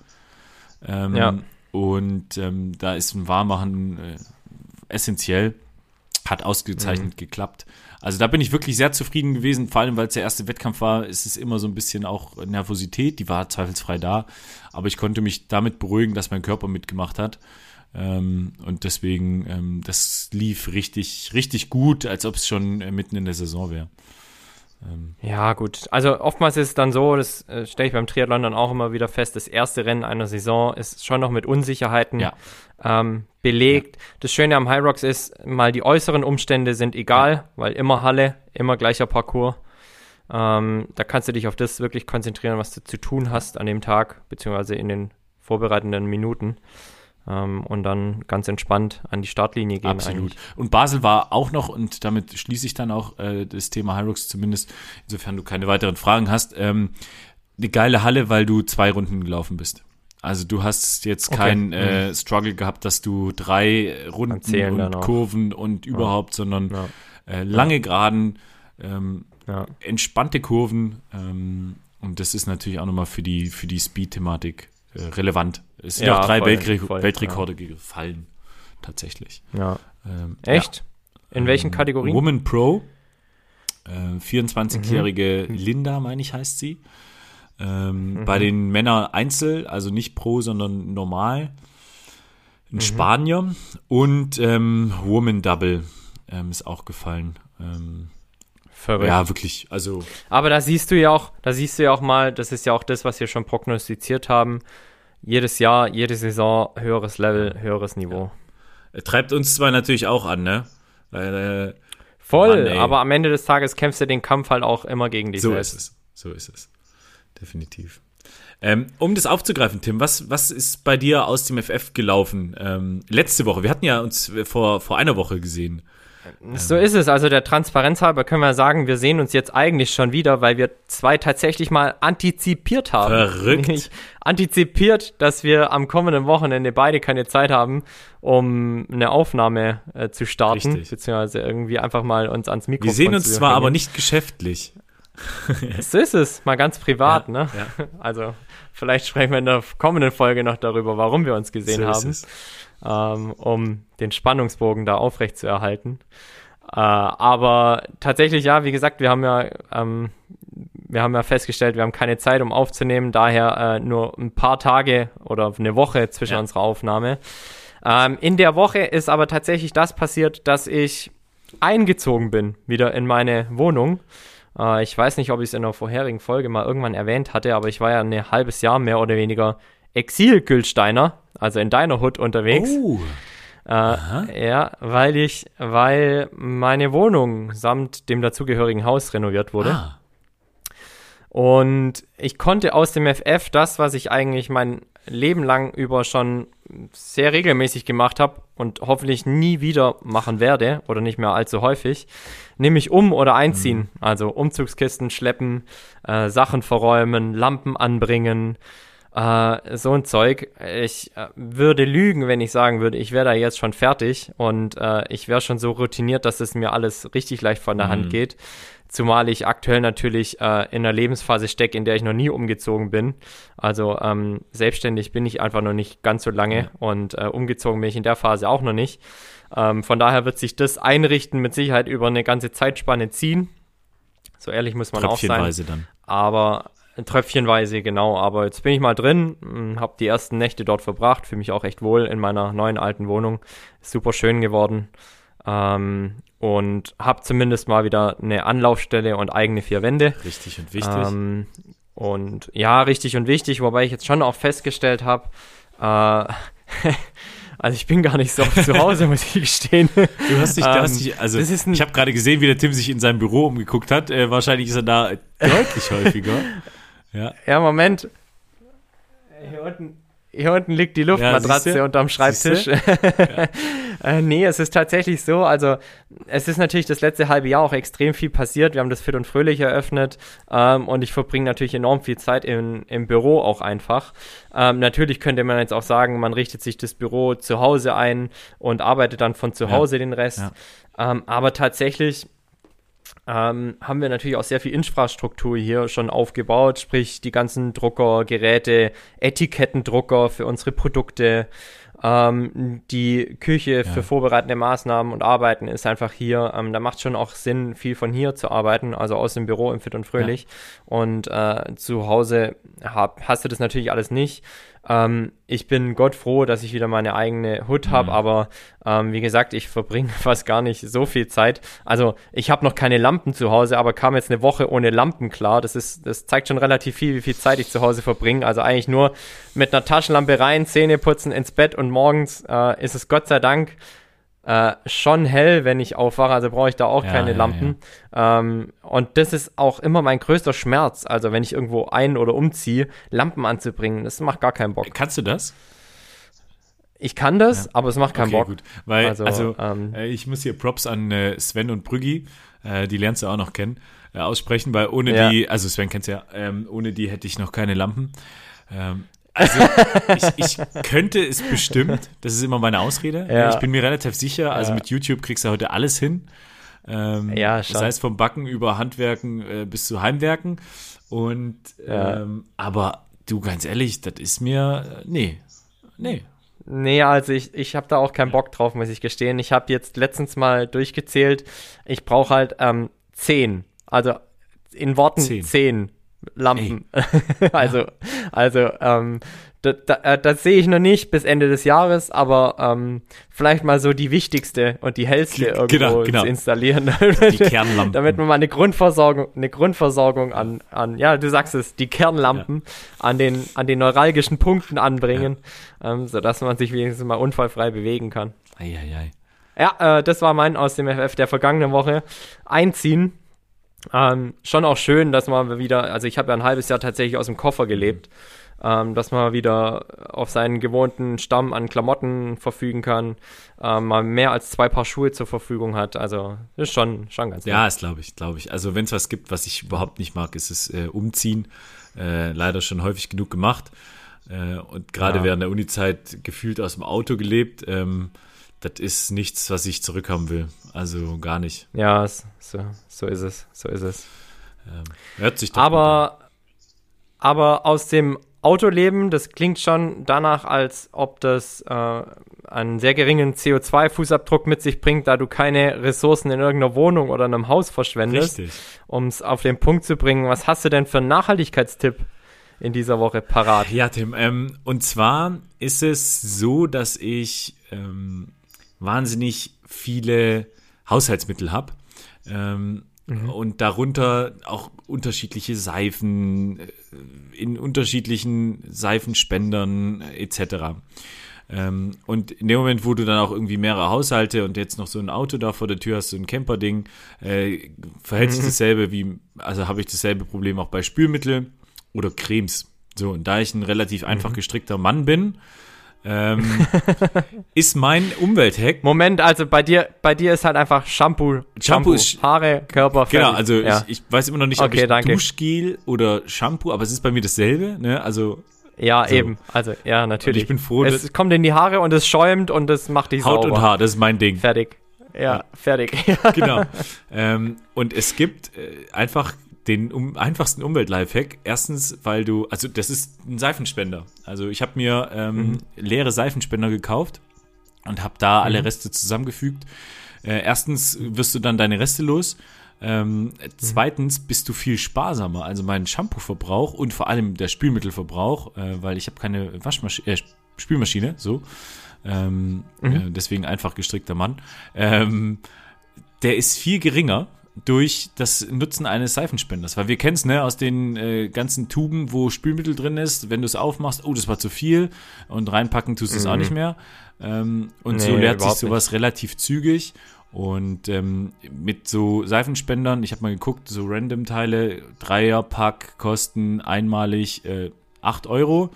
Ähm, ja. Und ähm, da ist ein Warmmachen äh, essentiell. Hat ausgezeichnet mhm. geklappt. Also da bin ich wirklich sehr zufrieden gewesen, vor allem weil es der erste Wettkampf war, ist es immer so ein bisschen auch Nervosität, die war zweifelsfrei da, aber ich konnte mich damit beruhigen, dass mein Körper mitgemacht hat. Ähm, und deswegen, ähm, das lief richtig, richtig gut, als ob es schon äh, mitten in der Saison wäre. Ähm. Ja, gut. Also oftmals ist es dann so, das äh, stelle ich beim Triathlon dann auch immer wieder fest, das erste Rennen einer Saison ist schon noch mit Unsicherheiten ja. ähm, belegt. Ja. Das Schöne am High Rocks ist, mal die äußeren Umstände sind egal, ja. weil immer Halle, immer gleicher Parcours. Ähm, da kannst du dich auf das wirklich konzentrieren, was du zu tun hast an dem Tag, beziehungsweise in den vorbereitenden Minuten und dann ganz entspannt an die Startlinie gehen. Absolut. Eigentlich. Und Basel war auch noch, und damit schließe ich dann auch äh, das Thema Hyrux zumindest, insofern du keine weiteren Fragen hast, ähm, eine geile Halle, weil du zwei Runden gelaufen bist. Also du hast jetzt okay. keinen äh, mhm. Struggle gehabt, dass du drei Runden und Kurven und überhaupt, ja. sondern ja. Äh, lange ja. Geraden, ähm, entspannte Kurven. Ähm, und das ist natürlich auch nochmal für die, für die Speed-Thematik äh, relevant. Es sind ja, auch drei voll, Weltre voll, Weltrekorde ja. gefallen, tatsächlich. Ja. Ähm, Echt? Ja. In welchen ähm, Kategorien? Woman Pro. Äh, 24-jährige mhm. Linda, meine ich, heißt sie. Ähm, mhm. Bei den Männern Einzel, also nicht Pro, sondern normal. Ein mhm. Spanier. Und ähm, Woman Double ähm, ist auch gefallen. Verrückt. Ja, wirklich. Also. Aber da siehst du ja auch, da siehst du ja auch mal, das ist ja auch das, was wir schon prognostiziert haben. Jedes Jahr, jede Saison höheres Level, höheres Niveau. Ja. Treibt uns zwar natürlich auch an, ne? Weil, äh, Voll, Mann, aber am Ende des Tages kämpfst du den Kampf halt auch immer gegen dich so selbst. So ist es. So ist es. Definitiv. Ähm, um das aufzugreifen, Tim, was, was ist bei dir aus dem FF gelaufen? Ähm, letzte Woche, wir hatten ja uns vor, vor einer Woche gesehen. So ist es. Also der Transparenz halber können wir sagen, wir sehen uns jetzt eigentlich schon wieder, weil wir zwei tatsächlich mal antizipiert haben. Verrückt. antizipiert, dass wir am kommenden Wochenende beide keine Zeit haben, um eine Aufnahme äh, zu starten, Richtig. beziehungsweise irgendwie einfach mal uns ans Mikrofon Wir sehen uns zwar aber nicht geschäftlich. so ist es, mal ganz privat, ja, ne? Ja. Also vielleicht sprechen wir in der kommenden Folge noch darüber, warum wir uns gesehen so haben ähm, um den Spannungsbogen da aufrecht zu erhalten. Äh, aber tatsächlich, ja, wie gesagt, wir haben ja, ähm, wir haben ja festgestellt, wir haben keine Zeit, um aufzunehmen, daher äh, nur ein paar Tage oder eine Woche zwischen ja. unserer Aufnahme. Ähm, in der Woche ist aber tatsächlich das passiert, dass ich eingezogen bin, wieder in meine Wohnung. Äh, ich weiß nicht, ob ich es in der vorherigen Folge mal irgendwann erwähnt hatte, aber ich war ja ein halbes Jahr mehr oder weniger Exil-Gülsteiner, also in deiner Hut unterwegs. Oh. Äh, ja, weil ich, weil meine Wohnung samt dem dazugehörigen Haus renoviert wurde. Ah. Und ich konnte aus dem FF das, was ich eigentlich mein Leben lang über schon sehr regelmäßig gemacht habe und hoffentlich nie wieder machen werde oder nicht mehr allzu häufig, nämlich um oder einziehen. Mhm. Also Umzugskisten schleppen, äh, Sachen verräumen, Lampen anbringen, äh, so ein Zeug. Ich äh, würde lügen, wenn ich sagen würde, ich wäre da jetzt schon fertig und äh, ich wäre schon so routiniert, dass es mir alles richtig leicht von der mhm. Hand geht. Zumal ich aktuell natürlich äh, in einer Lebensphase stecke, in der ich noch nie umgezogen bin. Also ähm, selbstständig bin ich einfach noch nicht ganz so lange ja. und äh, umgezogen bin ich in der Phase auch noch nicht. Ähm, von daher wird sich das Einrichten mit Sicherheit über eine ganze Zeitspanne ziehen. So ehrlich muss man auch sein. Dann. Aber Tröpfchenweise, genau. Aber jetzt bin ich mal drin, hm, habe die ersten Nächte dort verbracht, fühle mich auch echt wohl in meiner neuen alten Wohnung. Ist super schön geworden. Ähm, und habe zumindest mal wieder eine Anlaufstelle und eigene vier Wände. Richtig und wichtig. Ähm, und ja, richtig und wichtig, wobei ich jetzt schon auch festgestellt habe, äh, Also ich bin gar nicht so oft zu Hause, muss ich gestehen. Du hast dich, du hast ähm, dich also ich habe gerade gesehen, wie der Tim sich in seinem Büro umgeguckt hat. Äh, wahrscheinlich ist er da deutlich häufiger. Ja. ja, Moment. Hier unten, hier unten liegt die Luftmatratze ja, unterm Schreibtisch. Ja. äh, nee, es ist tatsächlich so. Also, es ist natürlich das letzte halbe Jahr auch extrem viel passiert. Wir haben das Fit und Fröhlich eröffnet ähm, und ich verbringe natürlich enorm viel Zeit in, im Büro auch einfach. Ähm, natürlich könnte man jetzt auch sagen, man richtet sich das Büro zu Hause ein und arbeitet dann von zu Hause ja. den Rest. Ähm, aber tatsächlich ähm, haben wir natürlich auch sehr viel Infrastruktur hier schon aufgebaut, sprich die ganzen Drucker, Geräte, Etikettendrucker für unsere Produkte. Ähm, die Küche ja. für vorbereitende Maßnahmen und Arbeiten ist einfach hier. Ähm, da macht schon auch Sinn, viel von hier zu arbeiten, also aus dem Büro im Fit und Fröhlich. Ja. Und äh, zu Hause hab, hast du das natürlich alles nicht. Ähm, ich bin Gott froh, dass ich wieder meine eigene Hut habe, mhm. aber ähm, wie gesagt, ich verbringe fast gar nicht so viel Zeit. Also ich habe noch keine Lampen zu Hause, aber kam jetzt eine Woche ohne Lampen klar. Das ist, das zeigt schon relativ viel, wie viel Zeit ich zu Hause verbringe. Also eigentlich nur mit einer Taschenlampe rein, Zähne putzen, ins Bett und morgens äh, ist es Gott sei Dank äh, schon hell, wenn ich aufwache, also brauche ich da auch ja, keine ja, Lampen. Ja. Ähm, und das ist auch immer mein größter Schmerz, also wenn ich irgendwo ein- oder umziehe, Lampen anzubringen, das macht gar keinen Bock. Kannst du das? Ich kann das, aber es macht keinen okay, Bock. Gut. Weil, also, also ähm, äh, ich muss hier Props an äh, Sven und Brüggi, äh, die lernst du auch noch kennen, äh, aussprechen, weil ohne die, also Sven kennst du ja, ähm, ohne die hätte ich noch keine Lampen. Ähm, also ich, ich, könnte es bestimmt, das ist immer meine Ausrede. Ja. Ich bin mir relativ sicher, also ja. mit YouTube kriegst du heute alles hin. Ähm, ja, schon. Das heißt vom Backen über Handwerken äh, bis zu Heimwerken. Und ja. ähm, aber du, ganz ehrlich, das ist mir, äh, nee, nee. Nee, also ich, ich habe da auch keinen Bock drauf, muss ich gestehen. Ich habe jetzt letztens mal durchgezählt, ich brauche halt ähm, zehn. Also in Worten zehn, zehn Lampen. also, ja. also ähm, das, das, äh, das sehe ich noch nicht bis Ende des Jahres, aber ähm, vielleicht mal so die wichtigste und die hellste Genau, irgendwo genau. zu installieren. Die Kernlampen. Damit man mal eine Grundversorgung, eine Grundversorgung an, an, ja, du sagst es, die Kernlampen an den, an den neuralgischen Punkten anbringen, ähm, sodass man sich wenigstens mal unfallfrei bewegen kann. Eieiei. Ja, äh, das war mein aus dem FF der vergangenen Woche. Einziehen. Ähm, schon auch schön, dass man wieder, also ich habe ja ein halbes Jahr tatsächlich aus dem Koffer gelebt, ähm, dass man wieder auf seinen gewohnten Stamm an Klamotten verfügen kann, ähm, mal mehr als zwei Paar Schuhe zur Verfügung hat. Also ist schon, schon ganz Ja, das glaube ich, glaube ich. Also wenn es was gibt, was ich überhaupt nicht mag, ist es äh, Umziehen. Äh, leider schon häufig genug gemacht. Äh, und gerade Ja. während der Unizeit gefühlt aus dem Auto gelebt. Ähm, das ist nichts, was ich zurückhaben will. Also gar nicht. Ja, so, so ist es, so ist es. Ähm, hört sich doch gut Aber, aber aus dem Autoleben, das klingt schon danach, als ob das äh, einen sehr geringen CO2-Fußabdruck mit sich bringt, da du keine Ressourcen in irgendeiner Wohnung oder in einem Haus verschwendest. Um es auf den Punkt zu bringen, was hast du denn für einen Nachhaltigkeitstipp in dieser Woche parat? Ja, Tim. Ähm, und zwar ist es so, dass ich ähm, wahnsinnig viele Haushaltsmittel habe. Ähm, Und darunter auch unterschiedliche Seifen äh, in unterschiedlichen Seifenspendern äh, etc. Ähm, und in dem Moment, wo du dann auch irgendwie mehrere Haushalte und jetzt noch so ein Auto da vor der Tür hast, so ein Camperding, äh, verhält sich dasselbe wie, also habe ich dasselbe Problem auch bei Spülmittel oder Cremes. So, und da ich ein relativ einfach gestrickter Mann bin, ähm, ist mein Umwelthack Moment, also bei dir, bei dir ist halt einfach Shampoo, Shampoo ist- Haare, Körper, Genau, fertig. also ja. ich, ich weiß immer noch nicht, ob Okay, ich danke. Duschgel oder Shampoo, aber es ist bei mir dasselbe, ne? Also ja, so. eben, also ja, natürlich. ich bin froh, es dass- kommt in die Haare und es schäumt und es macht dich Haut sauber. und Haar, das ist mein Ding. Fertig. Ja, Ja. fertig. genau. ähm, und es gibt äh, einfach den um, einfachsten Umwelt-Lifehack. Erstens, weil du, also das ist ein Seifenspender. Also ich habe mir ähm, leere Seifenspender gekauft und habe da alle Reste zusammengefügt. Äh, erstens wirst du dann deine Reste los. Ähm, Zweitens bist du viel sparsamer. Also mein Shampoo-Verbrauch und vor allem der Spülmittelverbrauch, äh, weil ich habe keine Waschmaschine, äh, Spülmaschine, so. Ähm, äh, deswegen einfach gestrickter Mann. Ähm, der ist viel geringer durch das Nutzen eines Seifenspenders. Weil wir kennen es ne, aus den äh, ganzen Tuben, wo Spülmittel drin ist. Wenn du es aufmachst, oh, das war zu viel und reinpacken tust du es auch nicht mehr. Ähm, und so Nee, leert sich sowas relativ zügig. Und ähm, mit so Seifenspendern, ich habe mal geguckt, so Random-Teile, Dreierpack kosten einmalig äh, 8 Euro.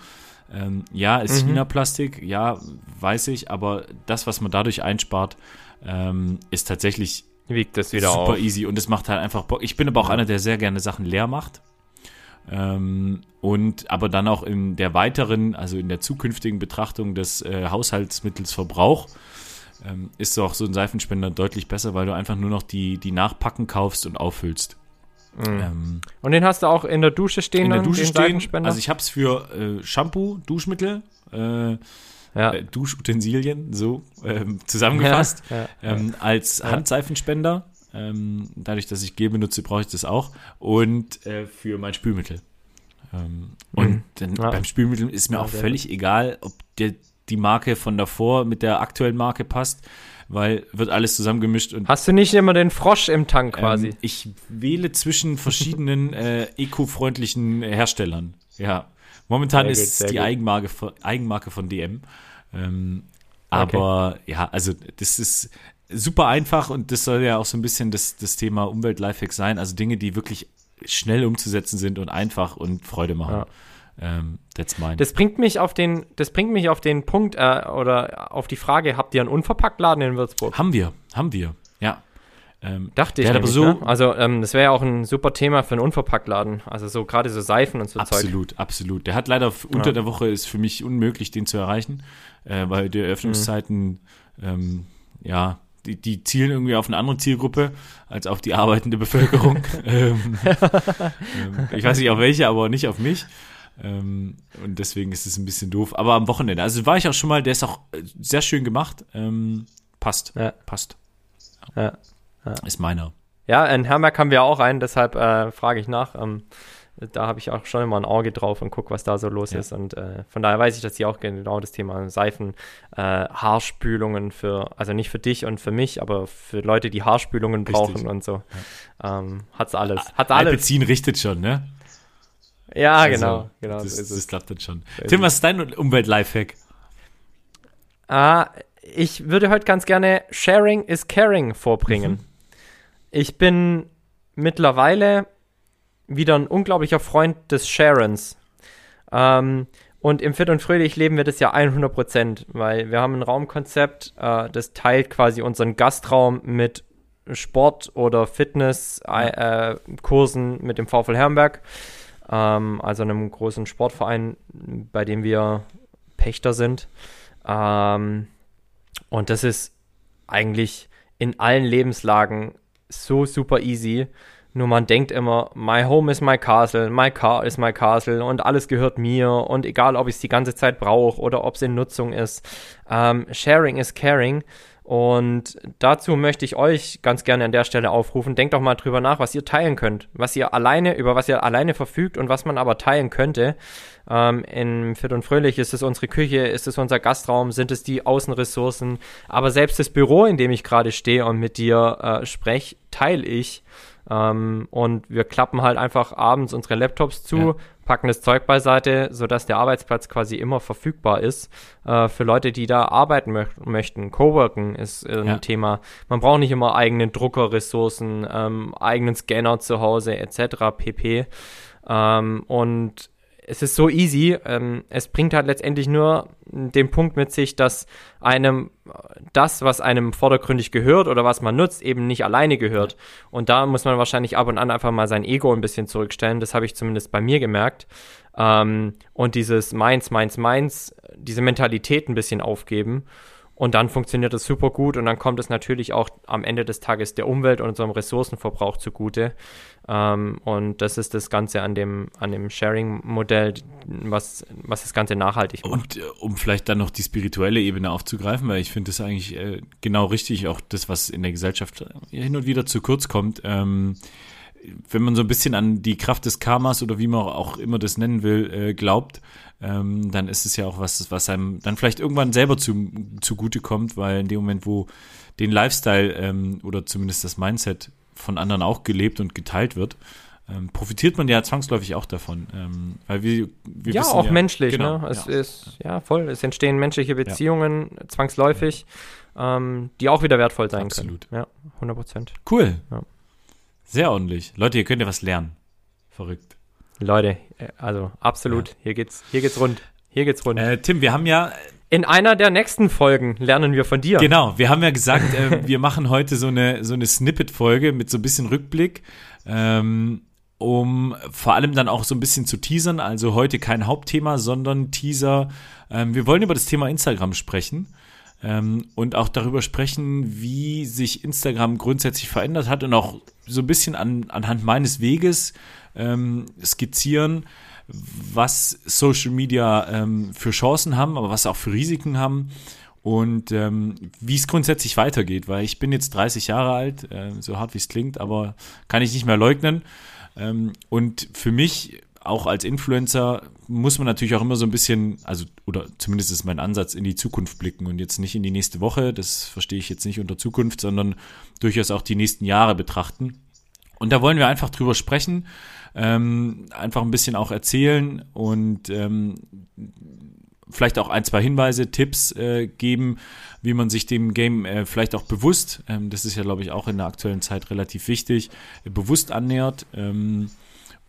Ähm, ja, ist China-Plastik, ja, weiß ich, aber das, was man dadurch einspart, ähm, ist tatsächlich Wiegt das wieder super auf. easy und es macht halt einfach Bock. Ich bin aber auch einer, der sehr gerne Sachen leer macht. Ähm, und aber dann auch in der weiteren, also in der zukünftigen Betrachtung des äh, Haushaltsmittels Verbrauch, ähm, ist auch so ein Seifenspender deutlich besser, weil du einfach nur noch die, die Nachpacken kaufst und auffüllst. Ähm, Und den hast du auch in der Dusche stehen in der Dusche stehen. Also ich habe es für äh, Shampoo, Duschmittel, äh, ja. äh, Duschutensilien, so ähm, zusammengefasst, Ja, ähm, als Handseifenspender. Ähm, dadurch, dass ich Gel benutze, brauche ich das auch. Und äh, für mein Spülmittel. Ähm, und dann Mhm. Ja. beim Spülmittel ist mir auch völlig egal, ob der, die Marke von davor mit der aktuellen Marke passt, weil wird alles zusammengemischt und Hast du nicht immer den Frosch im Tank quasi? ähm, ich wähle zwischen verschiedenen äh, eco-freundlichen Herstellern. Ja. Momentan Sehr ist gut, die gut. Eigenmarke, von- Eigenmarke von DM. Ähm, aber ja, also das ist super einfach und das soll ja auch so ein bisschen das, das Thema Umwelt-Lifehack sein. Also Dinge, die wirklich schnell umzusetzen sind und einfach und Freude machen. Ja. Ähm, that's mine. Das bringt mich auf den, das bringt mich auf den Punkt äh, oder auf die Frage, habt ihr einen Unverpacktladen in Würzburg? haben wir, haben wir, ja. Ähm, Dachte ich. Hat aber nämlich, so- ne? Also ähm, das wäre ja auch ein super Thema für einen Unverpacktladen. Also so gerade so Seifen und so Zeug. Absolut, absolut. Der hat leider f- unter der Woche ist für mich unmöglich, den zu erreichen, äh, weil die Eröffnungszeiten, ähm, ja, die, die zielen irgendwie auf eine andere Zielgruppe als auf die arbeitende Bevölkerung. ähm, ähm, ich weiß nicht auf welche, aber nicht auf mich. Ähm, und deswegen ist es ein bisschen doof. Aber am Wochenende, also war ich auch schon mal, der ist auch äh, sehr schön gemacht. Passt, Ja. passt. Ja. Ist meiner. Ja, in Hermerk haben wir auch einen, deshalb äh, frage ich nach. Ähm, da habe ich auch schon immer ein Auge drauf und gucke, was da so los ja. ist. Und äh, von daher weiß ich, dass sie auch genau das Thema Seifen, äh, Haarspülungen für, also nicht für dich und für mich, aber für Leute, die Haarspülungen brauchen Richtig. und so. Ja. Ähm, hat's alles. Hat's alles. Beziehen richtet schon, ne? Ja, also, genau. genau das, so das klappt dann schon. Tim, was ist dein Umwelt-Lifehack? Ah, ich würde heute ganz gerne Sharing is Caring vorbringen. Mhm. Ich bin mittlerweile wieder ein unglaublicher Freund des Sharens. Ähm, und im Fit und Fröhlich leben wir das ja 100%, weil wir haben ein Raumkonzept, äh, das teilt quasi unseren Gastraum mit Sport- oder Fitnesskursen äh, mit dem VfL Herrenberg, ähm, also einem großen Sportverein, bei dem wir Pächter sind. Ähm, und das ist eigentlich in allen Lebenslagen so super easy. Nur man denkt immer, my home is my castle, my car is my castle und alles gehört mir und egal, ob ich es die ganze Zeit brauche oder ob es in Nutzung ist. Ähm, sharing is caring. Und dazu möchte ich euch ganz gerne an der Stelle aufrufen. Denkt doch mal drüber nach, was ihr teilen könnt, was ihr alleine, über was ihr alleine verfügt und was man aber teilen könnte. Ähm, in Fit und Fröhlich ist es unsere Küche, ist es unser Gastraum, sind es die Außenressourcen. Aber selbst das Büro, in dem ich gerade stehe und mit dir äh, spreche, teile ich. Ähm, und wir klappen halt einfach abends unsere Laptops zu, ja. Packen das Zeug beiseite, sodass der Arbeitsplatz quasi immer verfügbar ist äh, für Leute, die da arbeiten mö möchten. Coworken ist äh, ein ja. Thema. Man braucht nicht immer eigene Druckerressourcen, ähm, eigenen Scanner zu Hause etc. pp. Ähm, und es ist so easy. Ähm, es bringt halt letztendlich nur den Punkt mit sich, dass einem das, was einem vordergründig gehört oder was man nutzt, eben nicht alleine gehört. Und da muss man wahrscheinlich ab und an einfach mal sein Ego ein bisschen zurückstellen. Das habe ich zumindest bei mir gemerkt. Ähm, und dieses Meins, Meins, Meins, diese Mentalität ein bisschen aufgeben. Und dann funktioniert das super gut und dann kommt es natürlich auch am Ende des Tages der Umwelt und unserem Ressourcenverbrauch zugute. Ähm, und das ist das Ganze an dem, an dem Sharing-Modell, was, was das Ganze nachhaltig macht. Und äh, um vielleicht dann noch die spirituelle Ebene aufzugreifen, weil ich finde das eigentlich äh, genau richtig, auch das, was in der Gesellschaft hin und wieder zu kurz kommt. Ähm, wenn man so ein bisschen an die Kraft des Karmas oder wie man auch immer das nennen will, äh, glaubt, ähm, dann ist es ja auch was, was einem dann vielleicht irgendwann selber zu, zugute kommt, weil in dem Moment, wo den Lifestyle ähm, oder zumindest das Mindset von anderen auch gelebt und geteilt wird, ähm, profitiert man ja zwangsläufig auch davon. Weil wir, wir ja, auch ja, menschlich, genau, ne? Es ja. ist, ja, voll. Es entstehen menschliche Beziehungen ja. zwangsläufig, ähm, die auch wieder wertvoll sein Absolut. können. Ja, 100 Prozent. Cool. Sehr ordentlich. Leute, ihr könnt ja was lernen. Verrückt. Leute, äh, also absolut. Hier geht's, hier geht's rund. Hier geht's rund. Äh, Tim, wir haben ja in einer der nächsten Folgen lernen wir von dir. Genau, wir haben ja gesagt, äh, wir machen heute so eine, so eine Snippet-Folge mit so ein bisschen Rückblick, ähm, um vor allem dann auch so ein bisschen zu teasern. Also heute kein Hauptthema, sondern Teaser. Ähm, wir wollen über das Thema Instagram sprechen ähm, und auch darüber sprechen, wie sich Instagram grundsätzlich verändert hat und auch so ein bisschen an, anhand meines Weges ähm, skizzieren was Social Media ähm, für Chancen haben, aber was auch für Risiken haben und ähm, wie es grundsätzlich weitergeht, weil ich bin jetzt 30 Jahre alt, äh, so hart wie es klingt, aber kann ich nicht mehr leugnen. Ähm, und für mich, auch als Influencer, muss man natürlich auch immer so ein bisschen, also, oder zumindest ist mein Ansatz, in die Zukunft blicken und jetzt nicht in die nächste Woche, das verstehe ich jetzt nicht unter Zukunft, sondern durchaus auch die nächsten Jahre betrachten. Und da wollen wir einfach drüber sprechen, ähm, einfach ein bisschen auch erzählen und ähm, vielleicht auch ein, zwei Hinweise, Tipps äh, geben, wie man sich dem Game äh, vielleicht auch bewusst, ähm, das ist ja, glaube ich, auch in der aktuellen Zeit relativ wichtig, äh, bewusst annähert. Ähm,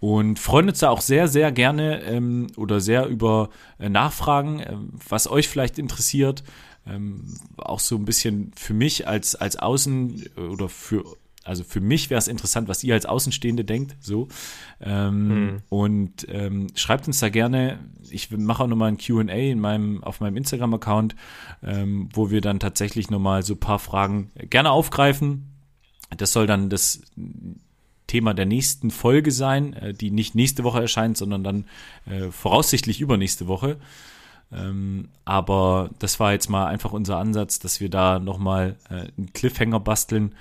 und freuen uns da auch sehr, sehr gerne ähm, oder sehr über äh, Nachfragen, äh, was euch vielleicht interessiert. Ähm, auch so ein bisschen für mich als, als Außen äh, oder für also für mich wäre es interessant, was ihr als Außenstehende denkt. So. Ähm, hm. Und ähm, schreibt uns da gerne. Ich mache auch nochmal ein QA in meinem, auf meinem Instagram-Account, ähm, wo wir dann tatsächlich nochmal so ein paar Fragen gerne aufgreifen. Das soll dann das Thema der nächsten Folge sein, äh, die nicht nächste Woche erscheint, sondern dann äh, voraussichtlich übernächste Woche. Ähm, aber das war jetzt mal einfach unser Ansatz, dass wir da nochmal äh, einen Cliffhanger basteln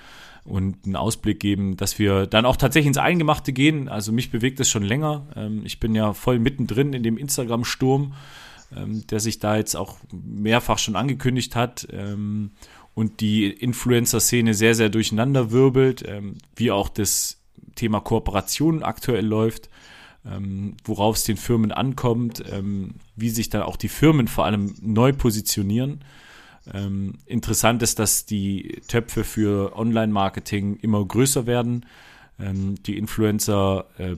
und einen Ausblick geben, dass wir dann auch tatsächlich ins Eingemachte gehen. Also mich bewegt das schon länger. Ähm, ich bin ja voll mittendrin in dem Instagram-Sturm, ähm, der sich da jetzt auch mehrfach schon angekündigt hat ähm, und die Influencer-Szene sehr, sehr durcheinander wirbelt, ähm, wie auch das Thema Kooperation aktuell läuft ähm, worauf es den Firmen ankommt, ähm, wie sich dann auch die Firmen vor allem neu positionieren. Ähm, interessant ist, dass die Töpfe für Online-Marketing immer größer werden. Ähm, die Influencer, äh,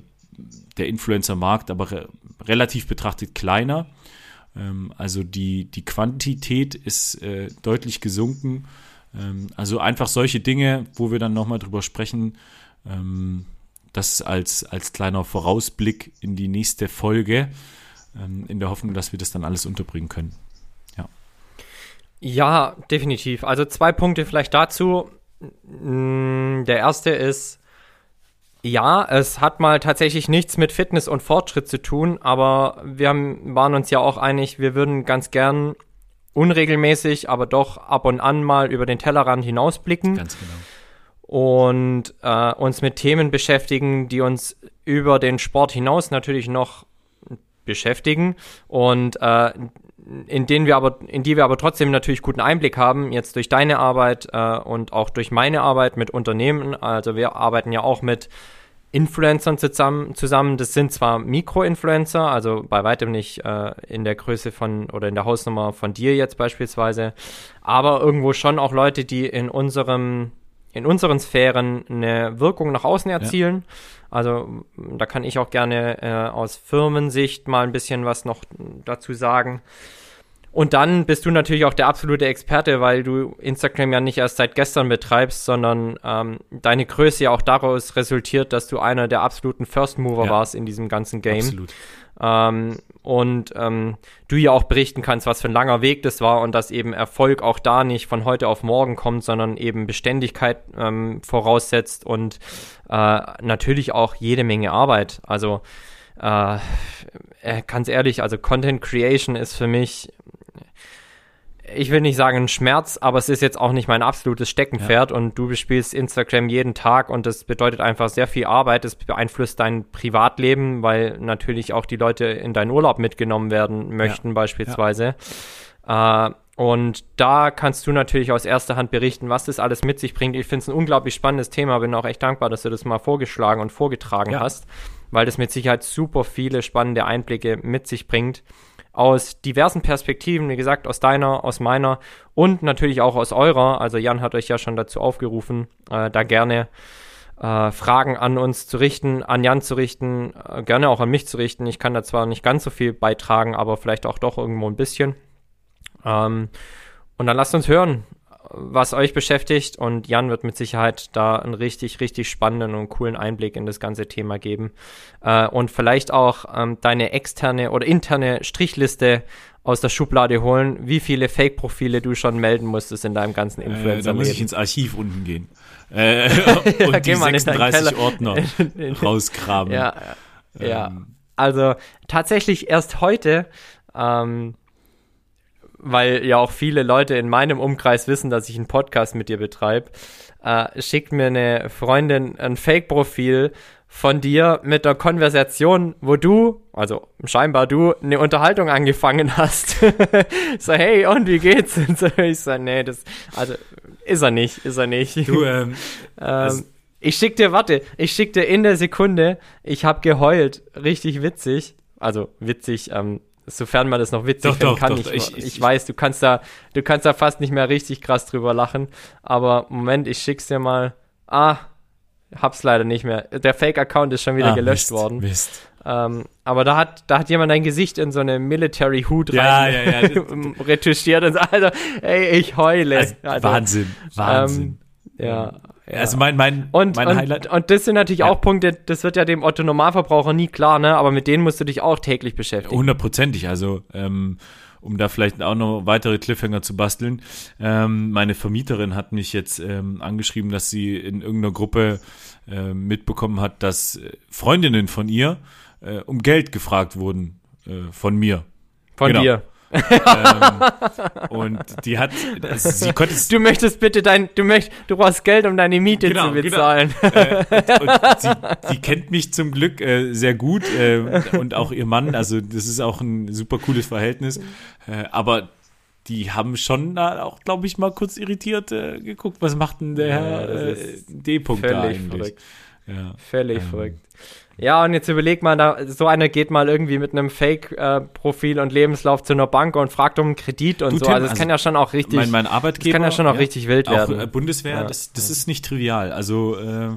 der Influencer-Markt aber re relativ betrachtet kleiner. Ähm, also die, die Quantität ist äh, deutlich gesunken. Ähm, also einfach solche Dinge, wo wir dann nochmal drüber sprechen, das als, als kleiner Vorausblick in die nächste Folge, ähm, in der Hoffnung, dass wir das dann alles unterbringen können. Ja. Ja, definitiv. Also zwei Punkte vielleicht dazu. Mm, der erste ist, ja, es hat mal tatsächlich nichts mit Fitness und Fortschritt zu tun, aber wir haben, waren uns ja auch einig, wir würden ganz gern unregelmäßig, aber doch ab und an mal über den Tellerrand hinausblicken. Ganz genau und äh, uns mit Themen beschäftigen, die uns über den Sport hinaus natürlich noch beschäftigen und äh, in denen wir aber, in die wir aber trotzdem natürlich guten Einblick haben, jetzt durch deine Arbeit äh, und auch durch meine Arbeit mit Unternehmen. Also wir arbeiten ja auch mit Influencern zusammen, zusammen. Das sind zwar Mikro-Influencer, also bei weitem nicht äh, in der Größe von oder in der Hausnummer von dir jetzt beispielsweise, aber irgendwo schon auch Leute, die in unserem in unseren Sphären eine Wirkung nach außen erzielen. Ja. Also da kann ich auch gerne äh, aus Firmensicht mal ein bisschen was noch dazu sagen. Und dann bist du natürlich auch der absolute Experte, weil du Instagram ja nicht erst seit gestern betreibst, sondern ähm, deine Größe ja auch daraus resultiert, dass du einer der absoluten First Mover ja. warst in diesem ganzen Game. Absolut. Ähm, und ähm, du ja auch berichten kannst, was für ein langer Weg das war und dass eben Erfolg auch da nicht von heute auf morgen kommt, sondern eben Beständigkeit ähm, voraussetzt und äh, natürlich auch jede Menge Arbeit. Also äh, äh ganz ehrlich, also Content Creation ist für mich ich will nicht sagen ein Schmerz, aber es ist jetzt auch nicht mein absolutes Steckenpferd ja. und du bespielst Instagram jeden Tag und das bedeutet einfach sehr viel Arbeit. Es beeinflusst dein Privatleben, weil natürlich auch die Leute in deinen Urlaub mitgenommen werden möchten, ja. beispielsweise. Ja. Äh, und da kannst du natürlich aus erster Hand berichten, was das alles mit sich bringt. Ich finde es ein unglaublich spannendes Thema. Bin auch echt dankbar, dass du das mal vorgeschlagen und vorgetragen hast, weil das mit Sicherheit super viele spannende Einblicke mit sich bringt aus diversen Perspektiven, wie gesagt, aus deiner, aus meiner und natürlich auch aus eurer. Also Jan hat euch ja schon dazu aufgerufen, äh, da gerne äh, Fragen an uns zu richten, an Jan zu richten, äh, gerne auch an mich zu richten. Ich kann da zwar nicht ganz so viel beitragen, aber vielleicht auch doch irgendwo ein bisschen. Ähm, und dann lasst uns hören, was euch beschäftigt und Jan wird mit Sicherheit da einen richtig, richtig spannenden und coolen Einblick in das ganze Thema geben äh, und vielleicht auch ähm, deine externe oder interne Strichliste aus der Schublade holen, wie viele Fake-Profile du schon melden musstest in deinem ganzen influencer äh, Da muss ich ins Archiv unten gehen äh, und ja, die 36 Ordner rausgraben. Ja, ja. Ähm. also tatsächlich erst heute ähm, weil ja auch viele Leute in meinem Umkreis wissen, dass ich einen Podcast mit dir betreibe, äh, schickt mir eine Freundin ein Fake-Profil von dir mit der Konversation, wo du, also scheinbar du, eine Unterhaltung angefangen hast. so, hey, und wie geht's? Und so, ich so, nee, das, also, ist er nicht, ist er nicht. Du, ähm, ähm ich schick dir, warte, ich schick dir in der Sekunde, ich hab geheult, richtig witzig, also witzig, ähm, sofern man das noch witzig doch, doch, kann. Doch, ich, ich, ich, weiß, du kannst da, du kannst da fast nicht mehr richtig krass drüber lachen. Aber Moment, ich schick's dir mal. Ah, hab's leider nicht mehr. Der Fake-Account ist schon wieder ah, gelöscht Mist, worden. Mist. Ähm, aber da hat, da hat jemand dein Gesicht in so eine Military Hood ja, rein ja, ja. retuschiert und so, also, ey, ich heule. Also, also, Wahnsinn, Wahnsinn. Ähm, ja, ja. Also mein, mein, und, mein und, Highlight. Und das sind natürlich ja. auch Punkte, das wird ja dem Otto Normalverbraucher nie klar, ne? Aber mit denen musst du dich auch täglich beschäftigen. Hundertprozentig, also ähm, um da vielleicht auch noch weitere Cliffhanger zu basteln. Ähm, meine Vermieterin hat mich jetzt ähm, angeschrieben, dass sie in irgendeiner Gruppe äh, mitbekommen hat, dass äh, Freundinnen von ihr äh, um Geld gefragt wurden äh, von mir. Von genau. dir. ähm, und die hat, also sie konnte Du möchtest bitte dein, du möchtest, du brauchst Geld, um deine Miete Genau, zu bezahlen. äh, und, und sie, die kennt mich zum Glück äh, sehr gut äh, und auch ihr Mann, also das ist auch ein super cooles Verhältnis. Äh, aber die haben schon da auch, glaube ich, mal kurz irritiert äh, geguckt, was macht denn der Ja, äh, D-Punkt da Völlig eigentlich? verrückt. Ja. Völlig Ähm. verrückt. Ja, und jetzt überleg mal, da, so einer geht mal irgendwie mit einem Fake-Profil und Lebenslauf zu einer Bank und fragt um einen Kredit und Du, so. Tim, also es also kann ja schon auch richtig, Mein, mein das Arbeitgeber. kann ja schon auch richtig wild auch werden. äh, Bundeswehr, Ja, das, das ist nicht trivial. Also äh,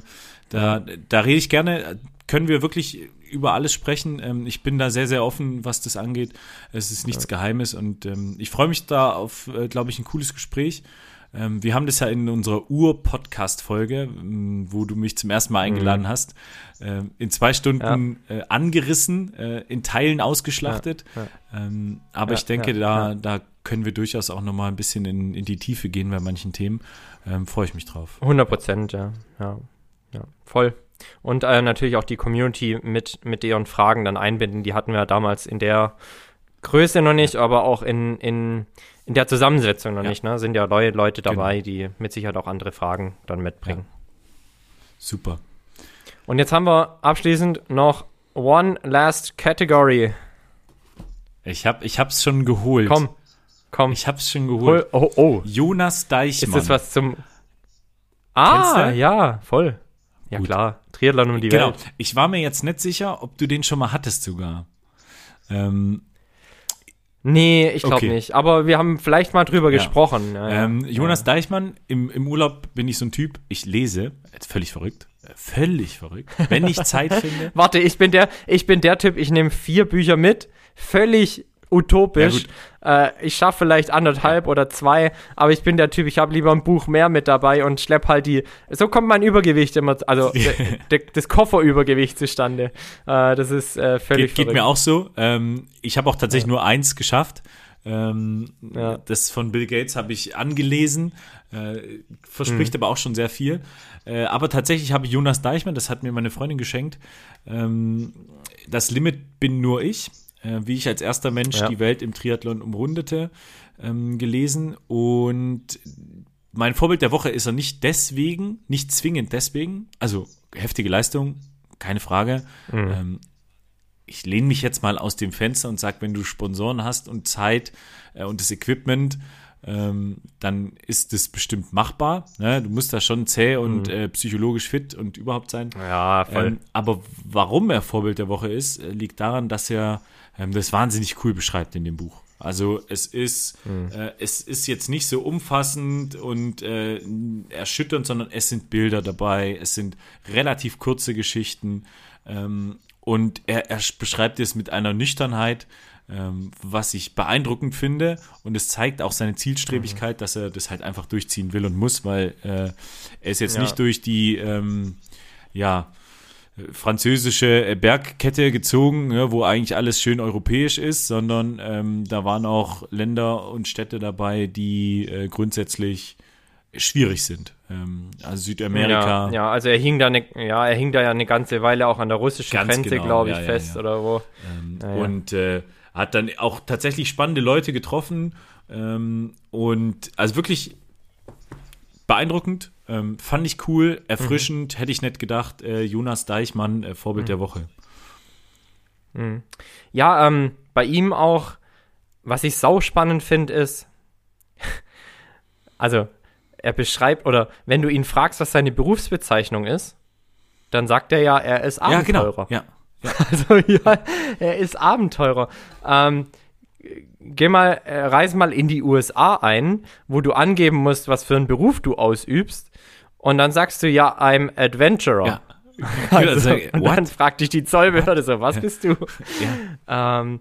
da, da rede ich gerne, können wir wirklich über alles sprechen. Ähm, ich bin da sehr, sehr offen, was das angeht. Es ist nichts Geheimes und ähm, ich freue mich da auf, äh, glaube ich, ein cooles Gespräch. Ähm, wir haben das ja in unserer Ur-Podcast-Folge, m, wo du mich zum ersten Mal eingeladen Mhm. hast, ähm, in zwei Stunden äh, angerissen, äh, in Teilen ausgeschlachtet. Ja, Ähm, aber Ja, ich denke, ja, da, ja. da können wir durchaus auch noch mal ein bisschen in, in die Tiefe gehen bei manchen Themen. Ähm, Freue ich mich drauf. 100 Prozent, ja. ja. Ja, voll. Und äh, natürlich auch die Community mit, mit deren Fragen dann einbinden. Die hatten wir damals in der Größe noch nicht, aber auch in, in, in der Zusammensetzung noch Ja. nicht. Ne? Sind ja neue Leute dabei, die mit Sicherheit auch andere Fragen dann mitbringen. Super. Und jetzt haben wir abschließend noch One Last Category. Ich habe ich hab's schon geholt. Komm, komm. Ich hab's schon geholt. hol, oh, oh. Jonas Ist Deichmann. das was zum. Ah, ja, voll. Ja, Gut. klar. Triathlon um die genau. Welt. Ich war mir jetzt nicht sicher, ob du den schon mal hattest sogar. Ähm, Nee, ich glaube Okay. nicht. Aber wir haben vielleicht mal drüber Ja. gesprochen. Ja, ähm, Jonas Deichmann, im, im Urlaub bin ich so ein Typ, ich lese, jetzt völlig verrückt, völlig verrückt, wenn ich Zeit finde. Warte, ich bin der, ich bin der Typ, ich nehme vier Bücher mit, völlig utopisch. äh, ich schaffe vielleicht anderthalb oder zwei, aber ich bin der Typ, ich habe lieber ein Buch mehr mit dabei und schlepp halt die. So kommt mein Übergewicht immer, also das Kofferübergewicht zustande. Äh, das ist äh, völlig Geht, geht mir auch so. Ähm, ich habe auch tatsächlich nur eins geschafft. Ähm, Ja. Das von Bill Gates habe ich angelesen. Äh, verspricht Mhm. aber auch schon sehr viel. Äh, aber tatsächlich habe ich Jonas Deichmann, das hat mir meine Freundin geschenkt. Ähm, das Limit bin nur ich. Äh, wie ich als erster Mensch Ja. die Welt im Triathlon umrundete, ähm, gelesen. Und mein Vorbild der Woche ist er nicht deswegen, nicht zwingend deswegen. Also heftige Leistung, keine Frage. Mhm. Ähm, ich lehne mich jetzt mal aus dem Fenster und sage, wenn du Sponsoren hast und Zeit äh, und das Equipment, ähm, dann ist das bestimmt machbar. Ne? Du musst da schon zäh und äh, psychologisch fit und überhaupt sein. Ja, voll. Ähm, aber warum er Vorbild der Woche ist, äh, liegt daran, dass er ähm, das wahnsinnig cool beschreibt in dem Buch. Also es ist, äh, es ist jetzt nicht so umfassend und äh, erschütternd, sondern es sind Bilder dabei, es sind relativ kurze Geschichten ähm, und er, er beschreibt es mit einer Nüchternheit, ähm, was ich beeindruckend finde und es zeigt auch seine Zielstrebigkeit, dass er das halt einfach durchziehen will und muss, weil äh, er ist jetzt Ja. nicht durch die ähm, ja, französische äh, Bergkette gezogen, ja, wo eigentlich alles schön europäisch ist, sondern ähm, da waren auch Länder und Städte dabei, die äh, grundsätzlich schwierig sind. Ähm, also Südamerika. Ja, ja, also er hing da ne, ja, er hing da ja eine ganze Weile auch an der russischen Grenze, genau, glaube ich, ja, fest oder wo. Ähm. Und äh, hat dann auch tatsächlich spannende Leute getroffen ähm, und also wirklich beeindruckend, ähm, fand ich cool, erfrischend, Mhm. hätte ich nicht gedacht. Äh, Jonas Deichmann, äh, Vorbild der Woche. Ja, ähm, bei ihm auch, was ich sau spannend finde, ist, also er beschreibt, oder wenn du ihn fragst, was seine Berufsbezeichnung ist, dann sagt er ja, er ist Ja, genau. Abenteurer. Ja. Also ja, er ist Abenteurer. Ähm, geh mal, äh, reis mal in die USA ein, wo du angeben musst, was für einen Beruf du ausübst. Und dann sagst du ja, I'm Adventurer. ja. Also, und dann fragt dich die Zollbehörde so, was bist du? Ja. Ähm,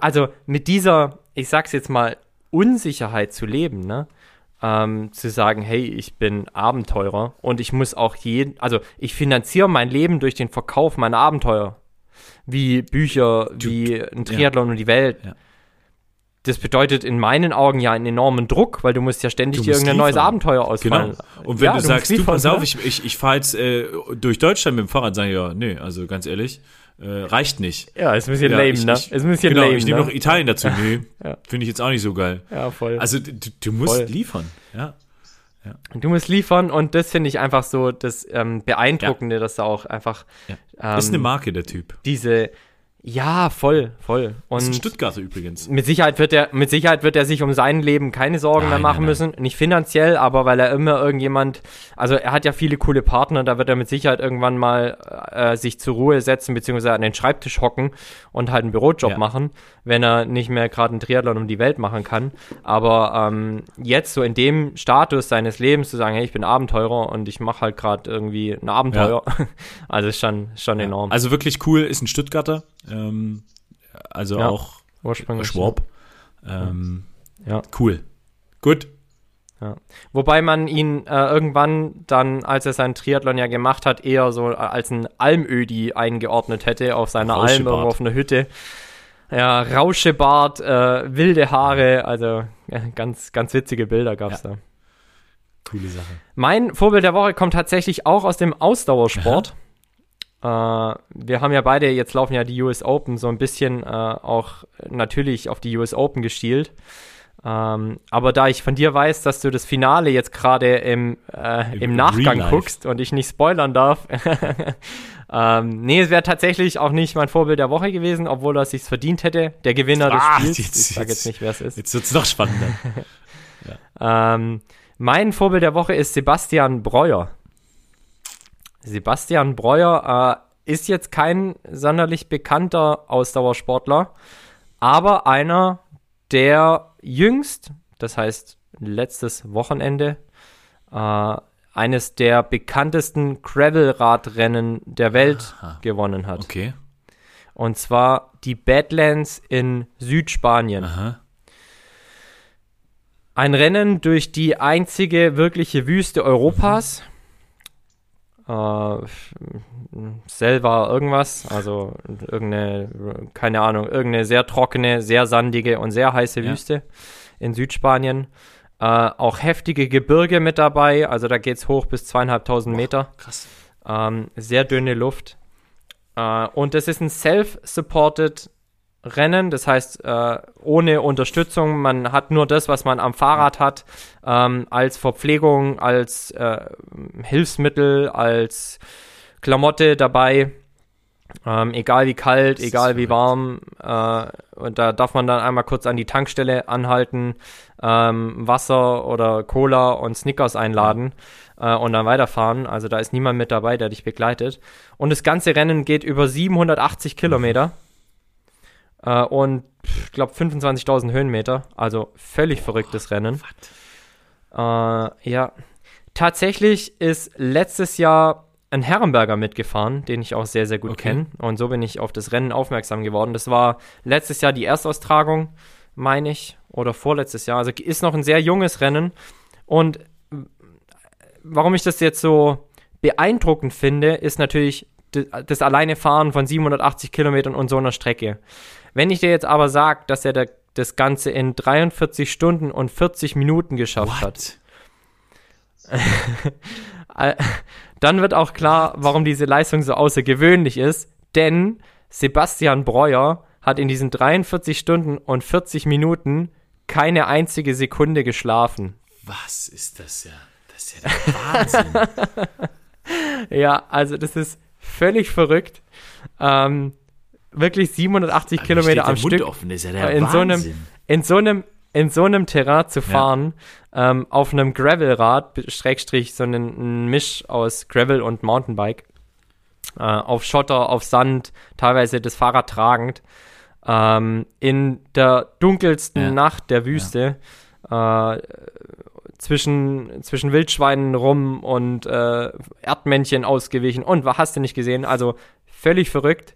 also mit dieser, ich sag's jetzt mal, Unsicherheit zu leben, ne? Ähm, zu sagen, hey, ich bin Abenteurer und ich muss auch jeden, also ich finanziere mein Leben durch den Verkauf meiner Abenteuer. Wie Bücher, wie ein Triathlon um die Welt. Ja. Das bedeutet in meinen Augen ja einen enormen Druck, weil du musst ja ständig Du dir irgendein neues liefern. Abenteuer ausfallen. Genau. Und wenn Ja, du musst sagst, du, liefern, pass auf, ne? ich, ich, ich fahre jetzt äh, durch Deutschland mit dem Fahrrad, sage ich, ja, nee, also ganz ehrlich, äh, reicht nicht. Ja, ist ein bisschen Ja, lame, ich- ne? ich- ist ein bisschen genau, lame, ich nehme ne? noch Italien dazu. Nee, Ja. finde ich jetzt auch nicht so geil. Ja, voll. Also du, du musst Voll. liefern, ja. Du musst liefern und das finde ich einfach so das ähm, Beeindruckende, dass da auch einfach Ja. ist eine ähm, Marke, der Typ. diese, ja, voll, voll. Das ist ein Und Stuttgarter übrigens. mit Sicherheit wird er, mit Sicherheit wird er sich um sein Leben keine Sorgen mehr Nein, machen nein, müssen. Nicht finanziell, aber weil er immer irgendjemand, also er hat ja viele coole Partner, da wird er mit Sicherheit irgendwann mal äh, sich zur Ruhe setzen, beziehungsweise an den Schreibtisch hocken und halt einen Bürojob Ja. machen, wenn er nicht mehr gerade einen Triathlon um die Welt machen kann. Aber ähm, jetzt so in dem Status seines Lebens zu sagen, hey, ich bin Abenteurer und ich mache halt gerade irgendwie ein Abenteuer, also ist schon, schon enorm. Also wirklich cool, ist ein Stuttgarter. Ähm, also Ja, auch. Schwab. Ähm, Ja. Cool. Gut. Wobei man ihn äh, irgendwann dann, als er seinen Triathlon ja gemacht hat, eher so als ein Almödi eingeordnet hätte auf seiner Alm irgendwo auf einer Hütte. Ja, Rauschebart, äh, wilde Haare, also ja, ganz, ganz witzige Bilder gab's da. Coole Sache. Mein Vorbild der Woche kommt tatsächlich auch aus dem Ausdauersport. Äh, wir haben ja beide, jetzt laufen ja die US Open, so ein bisschen äh, auch natürlich auf die US Open gestielt. Ähm, aber da ich von dir weiß, dass du das Finale jetzt gerade im, äh, Im im Nachgang guckst und ich nicht spoilern darf, ähm, nee, es wäre tatsächlich auch nicht mein Vorbild der Woche gewesen, obwohl er es sich verdient hätte. Der Gewinner des Ah, Spiels. jetzt- ich sage jetzt nicht, wer es ist. Jetzt wird's noch spannender. Ähm, mein Vorbild der Woche ist Sebastian Breuer. Sebastian Breuer äh, ist jetzt kein sonderlich bekannter Ausdauersportler, aber einer, der jüngst, das heißt letztes Wochenende, äh, eines der bekanntesten Gravelradrennen der Welt Aha. gewonnen hat. Okay. Und zwar die Badlands in Südspanien. Aha. Ein Rennen durch die einzige wirkliche Wüste Europas. Äh, Selva irgendwas, also irgendeine, keine Ahnung, irgendeine sehr trockene, sehr sandige und sehr heiße Ja. Wüste in Südspanien. Äh, auch heftige Gebirge mit dabei, also da geht's hoch bis zweieinhalbtausend Meter. Krass. Ähm, sehr dünne Luft. Äh, und das ist ein self-supported Rennen, das heißt äh, ohne Unterstützung. Man hat nur das, was man am Fahrrad hat, ähm, als Verpflegung, als äh, Hilfsmittel, als Klamotte dabei. Ähm, egal wie kalt, egal wie warm. Äh, und da darf man dann einmal kurz an die Tankstelle anhalten, ähm, Wasser oder Cola und Snickers einladen äh, und dann weiterfahren. Also da ist niemand mit dabei, der dich begleitet. Und das ganze Rennen geht über 780 Kilometer äh, und ich glaube 25.000 Höhenmeter. Also völlig verrücktes Rennen. Äh, ja. Tatsächlich ist letztes Jahr ein Herrenberger mitgefahren, den ich auch sehr, sehr gut Okay. kenne. Und so bin ich auf das Rennen aufmerksam geworden. Das war letztes Jahr die Erstaustragung, meine ich, oder vorletztes Jahr. Also ist noch ein sehr junges Rennen. Und warum ich das jetzt so beeindruckend finde, ist natürlich das alleine Fahren von 780 Kilometern und so einer Strecke. Wenn ich dir jetzt aber sage, dass er da das Ganze in 43 Stunden und 40 Minuten geschafft hat, What? äh, dann wird auch klar, warum diese Leistung so außergewöhnlich ist. Denn Sebastian Breuer hat in diesen 43 Stunden und 40 Minuten keine einzige Sekunde geschlafen. Was ist das ja? Das ist ja der Wahnsinn. Ja, also das ist völlig verrückt. Ähm, wirklich 780 Kilometer am Stück. Offen, ja in so einem- in so einem in so einem Terrain zu fahren, ähm, auf einem Gravelrad, Schrägstrich, so einen, ein Misch aus Gravel und Mountainbike, äh, auf Schotter, auf Sand, teilweise das Fahrrad tragend, ähm, in der dunkelsten Ja. Nacht der Wüste, äh, zwischen, zwischen Wildschweinen rum und äh, Erdmännchen ausgewichen und was hast du nicht gesehen? Also völlig verrückt.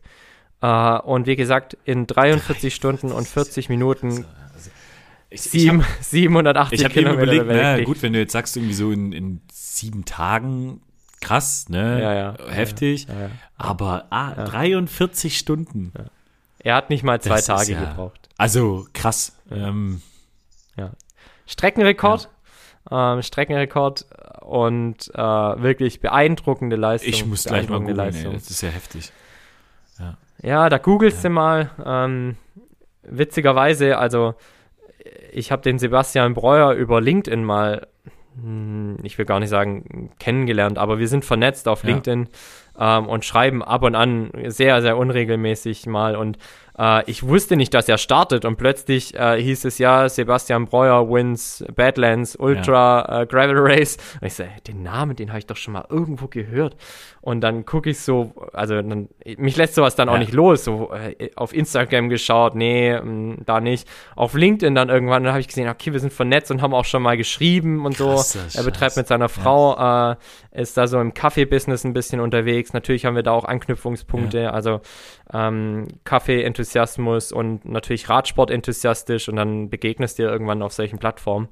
Äh, und wie gesagt, in 43 Stunden und 40 Minuten Ich, ich sieben, hab- 780 Ich eben Kilometer überlegt, na gut, wenn du jetzt sagst, irgendwie so in, in sieben Tagen, krass, ne? Ja, ja. Heftig. Ja. Aber ah, 43 Stunden. Er hat nicht mal zwei Das Tage gebraucht. Also krass. Ähm, Streckenrekord. Ähm, Streckenrekord und äh, wirklich beeindruckende Leistung. ich muss gleich mal googeln, ey, Leistung. das ist ja heftig. Ja, da googelst du mal. Ähm, witzigerweise, also ich habe den Sebastian Breuer über LinkedIn mal, hm, ich will gar nicht sagen kennengelernt, aber wir sind vernetzt auf Ja. LinkedIn ähm, und schreiben ab und an sehr, sehr unregelmäßig mal. Und äh, ich wusste nicht, dass er startet und plötzlich äh, hieß es ja, Sebastian Breuer wins Badlands Ultra äh, Gravel Race. Und ich so, ey, den Namen, den habe ich doch schon mal irgendwo gehört. Und dann gucke ich so, also dann, mich lässt sowas dann auch Ja. nicht los. So äh, auf Instagram geschaut, nee, mh, da nicht. Auf LinkedIn dann irgendwann, dann habe ich gesehen, okay, wir sind vernetzt und haben auch schon mal geschrieben und Krasser so. Er betreibt mit seiner Frau, äh, ist da so im Kaffee-Business ein bisschen unterwegs. Natürlich haben wir da auch Anknüpfungspunkte, also ähm, Kaffee-Enthusiasmus und natürlich Radsport enthusiastisch und dann begegnest dir irgendwann auf solchen Plattformen.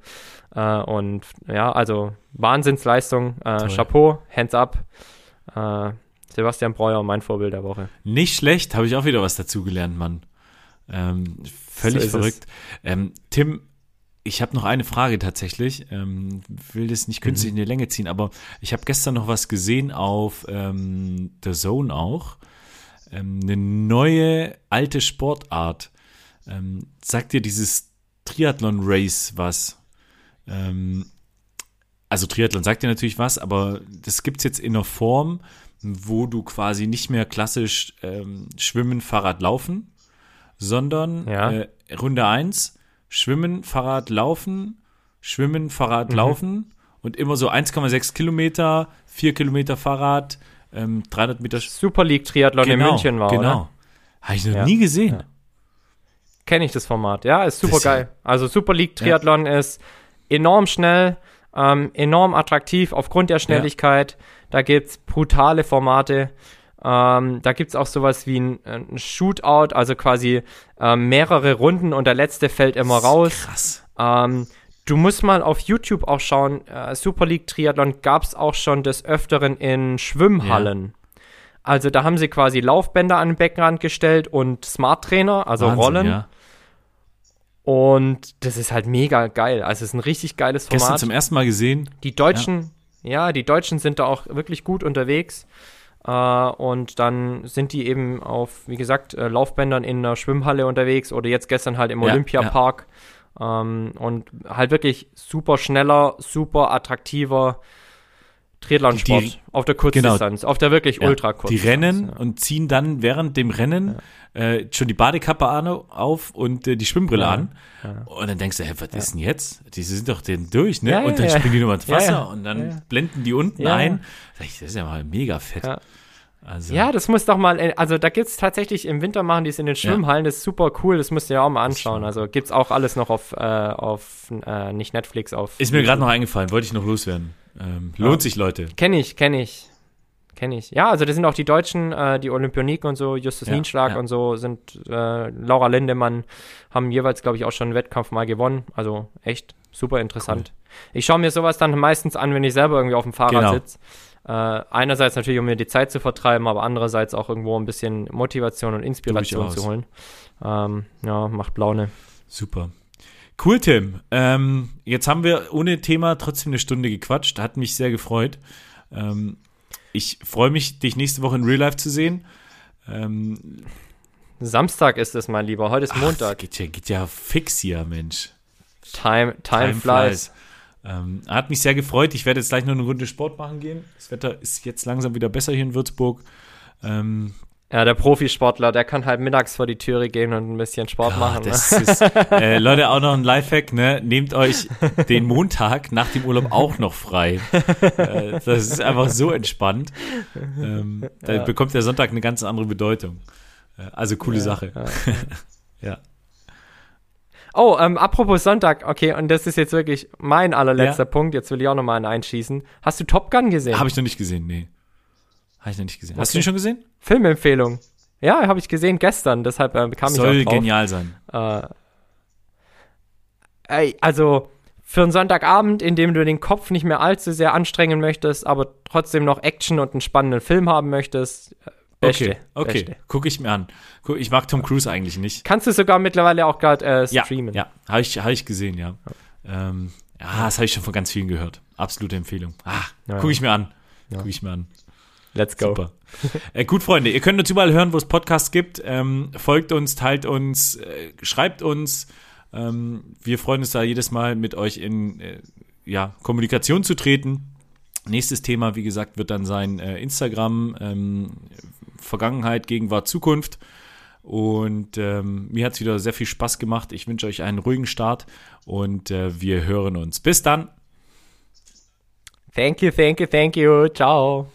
Äh, und ja, also Wahnsinnsleistung, äh. Chapeau, Hands up. Äh, Sebastian Breuer, mein Vorbild der Woche. Nicht schlecht, habe ich auch wieder was dazugelernt, Mann. Ähm, völlig So verrückt. Ähm, Tim, ich habe noch eine Frage tatsächlich. Ähm, will das nicht künstlich Mhm. in die Länge ziehen, aber ich habe gestern noch was gesehen auf ähm, The Zone auch. Ähm, eine neue alte Sportart. Ähm, sagt dir dieses Triathlon-Race was? Also Triathlon sagt dir natürlich was, aber das gibt's jetzt in einer Form, wo du quasi nicht mehr klassisch ähm, Schwimmen, Fahrrad, Laufen, sondern Ja. äh, Runde 1, Schwimmen, Fahrrad, Laufen, Schwimmen, Fahrrad, Mhm. Laufen und immer so 1,6 Kilometer, 4 Kilometer Fahrrad, ähm, 300 Meter Super League Triathlon in München war, Genau, oder? habe ich noch Ja. nie gesehen. Ja. Kenne ich das Format. Ja, ist super Das geil. Also Super League Triathlon ist enorm schnell, ähm, enorm attraktiv aufgrund der Schnelligkeit. Da gibt's brutale Formate. Ähm, da gibt's auch sowas wie ein, ein Shootout, also quasi ähm, mehrere Runden und der letzte fällt immer raus. Krass. Ähm, du musst mal auf YouTube auch schauen. Äh, Super League Triathlon gab's auch schon des Öfteren in Schwimmhallen. Also da haben sie quasi Laufbänder an den Beckenrand gestellt und Smart Trainer, also Wahnsinn, Rollen. Ja. Und das ist halt mega geil. Also es ist ein richtig geiles Gestern Format. zum ersten Mal gesehen. Die Deutschen, ja. die Deutschen sind da auch wirklich gut unterwegs. Äh, und dann sind die eben auf, wie gesagt, äh, Laufbändern in einer Schwimmhalle unterwegs oder jetzt gestern halt im Ja, Olympiapark. Ähm, und halt wirklich super schneller, super attraktiver Triathlonsport auf der Kurzdistanz, auf der wirklich Ja, ultra die rennen Ja. und ziehen dann während dem Rennen äh, schon die Badekappe an, auf und äh, die Schwimmbrille Ja, an. Und dann denkst du, hä, was ist denn jetzt? Die sind doch denn durch, ne? Ja, und ja, dann ja. springen die nochmal ins Ja, Wasser ja. und dann Ja. blenden die unten Ja, ein. Ich, Das ist ja mal mega fett. Ja. Also, Ja, das muss doch mal, äh, also da gibt's tatsächlich im Winter machen die es in den Schwimmhallen, das ist super cool, das musst du ja auch mal anschauen. Also gibt's auch alles noch auf, äh, auf äh, nicht Netflix, auf. ist mir gerade noch eingefallen, wollte ich noch loswerden. Ähm, lohnt sich, Leute. Kenn ich, kenn ich. Kenn ich. Ja, also das sind auch die Deutschen, äh, die Olympioniken und so, Justus Ja, Nienschlag ja. und so sind, äh, Laura Lindemann haben jeweils, glaube ich, auch schon einen Wettkampf mal gewonnen. Also echt super interessant. Ich schaue mir sowas dann meistens an, wenn ich selber irgendwie auf dem Fahrrad Genau. sitze. Äh, einerseits natürlich, um mir die Zeit zu vertreiben, aber andererseits auch irgendwo ein bisschen Motivation und Inspiration zu holen. Ähm, ja, macht Laune. Super. Cool, Tim. Ähm, jetzt haben wir ohne Thema trotzdem eine Stunde gequatscht. Hat mich sehr gefreut. Ähm, ich freue mich, dich nächste Woche in Real Life zu sehen. Ähm, Samstag ist es, mein Lieber. Heute ist ach, Montag. Geht ja, geht ja fix hier, Mensch. Time, time, flies. Ähm, hat mich sehr gefreut. Ich werde jetzt gleich noch eine Runde Sport machen gehen. Das Wetter ist jetzt langsam wieder besser hier in Würzburg. Ja, der Profisportler, der kann halt mittags vor die Türe gehen und ein bisschen Sport ah, machen. ne? ist, äh, Leute, auch noch ein Lifehack, ne? Nehmt euch den Montag nach dem Urlaub auch noch frei. äh, das ist einfach so entspannt. Ähm, da Ja. bekommt der Sonntag eine ganz andere Bedeutung. Äh, also coole Sache. ja. Oh, ähm, apropos Sonntag, okay, und das ist jetzt wirklich mein allerletzter Ja. Punkt. Jetzt will ich auch noch mal einen einschießen. Hast du Top Gun gesehen? Habe ich noch nicht gesehen, nee. Habe ich noch nicht gesehen. Hast Okay. du den schon gesehen? Filmempfehlung. Ja, habe ich gesehen gestern, deshalb äh, kam Soll ich auch drauf. genial sein. Äh, ey, also für einen Sonntagabend, in dem du den Kopf nicht mehr allzu sehr anstrengen möchtest, aber trotzdem noch Action und einen spannenden Film haben möchtest, äh, beste. Okay, okay. Beste. Gucke ich mir an. Guck, ich mag Tom Cruise eigentlich nicht. Kannst du sogar mittlerweile auch gerade äh, Ja, streamen. ja, habe ich, hab ich gesehen, ja. Ähm, ja, das habe ich schon von ganz vielen gehört. Absolute Empfehlung. Ah, Ja. gucke ich mir an. Gucke ich mir an. Let's go. Super. Äh, gut, Freunde, ihr könnt uns überall hören, wo es Podcasts gibt. Ähm, folgt uns, teilt uns, äh, schreibt uns. Ähm, wir freuen uns da jedes Mal mit euch in äh, ja, Kommunikation zu treten. Nächstes Thema, wie gesagt, wird dann sein äh, Instagram, ähm, Vergangenheit, Gegenwart, Zukunft. Und ähm, mir hat es wieder sehr viel Spaß gemacht. Ich wünsche euch einen ruhigen Start und äh, wir hören uns. Bis dann. Thank you, thank you, thank you. Ciao.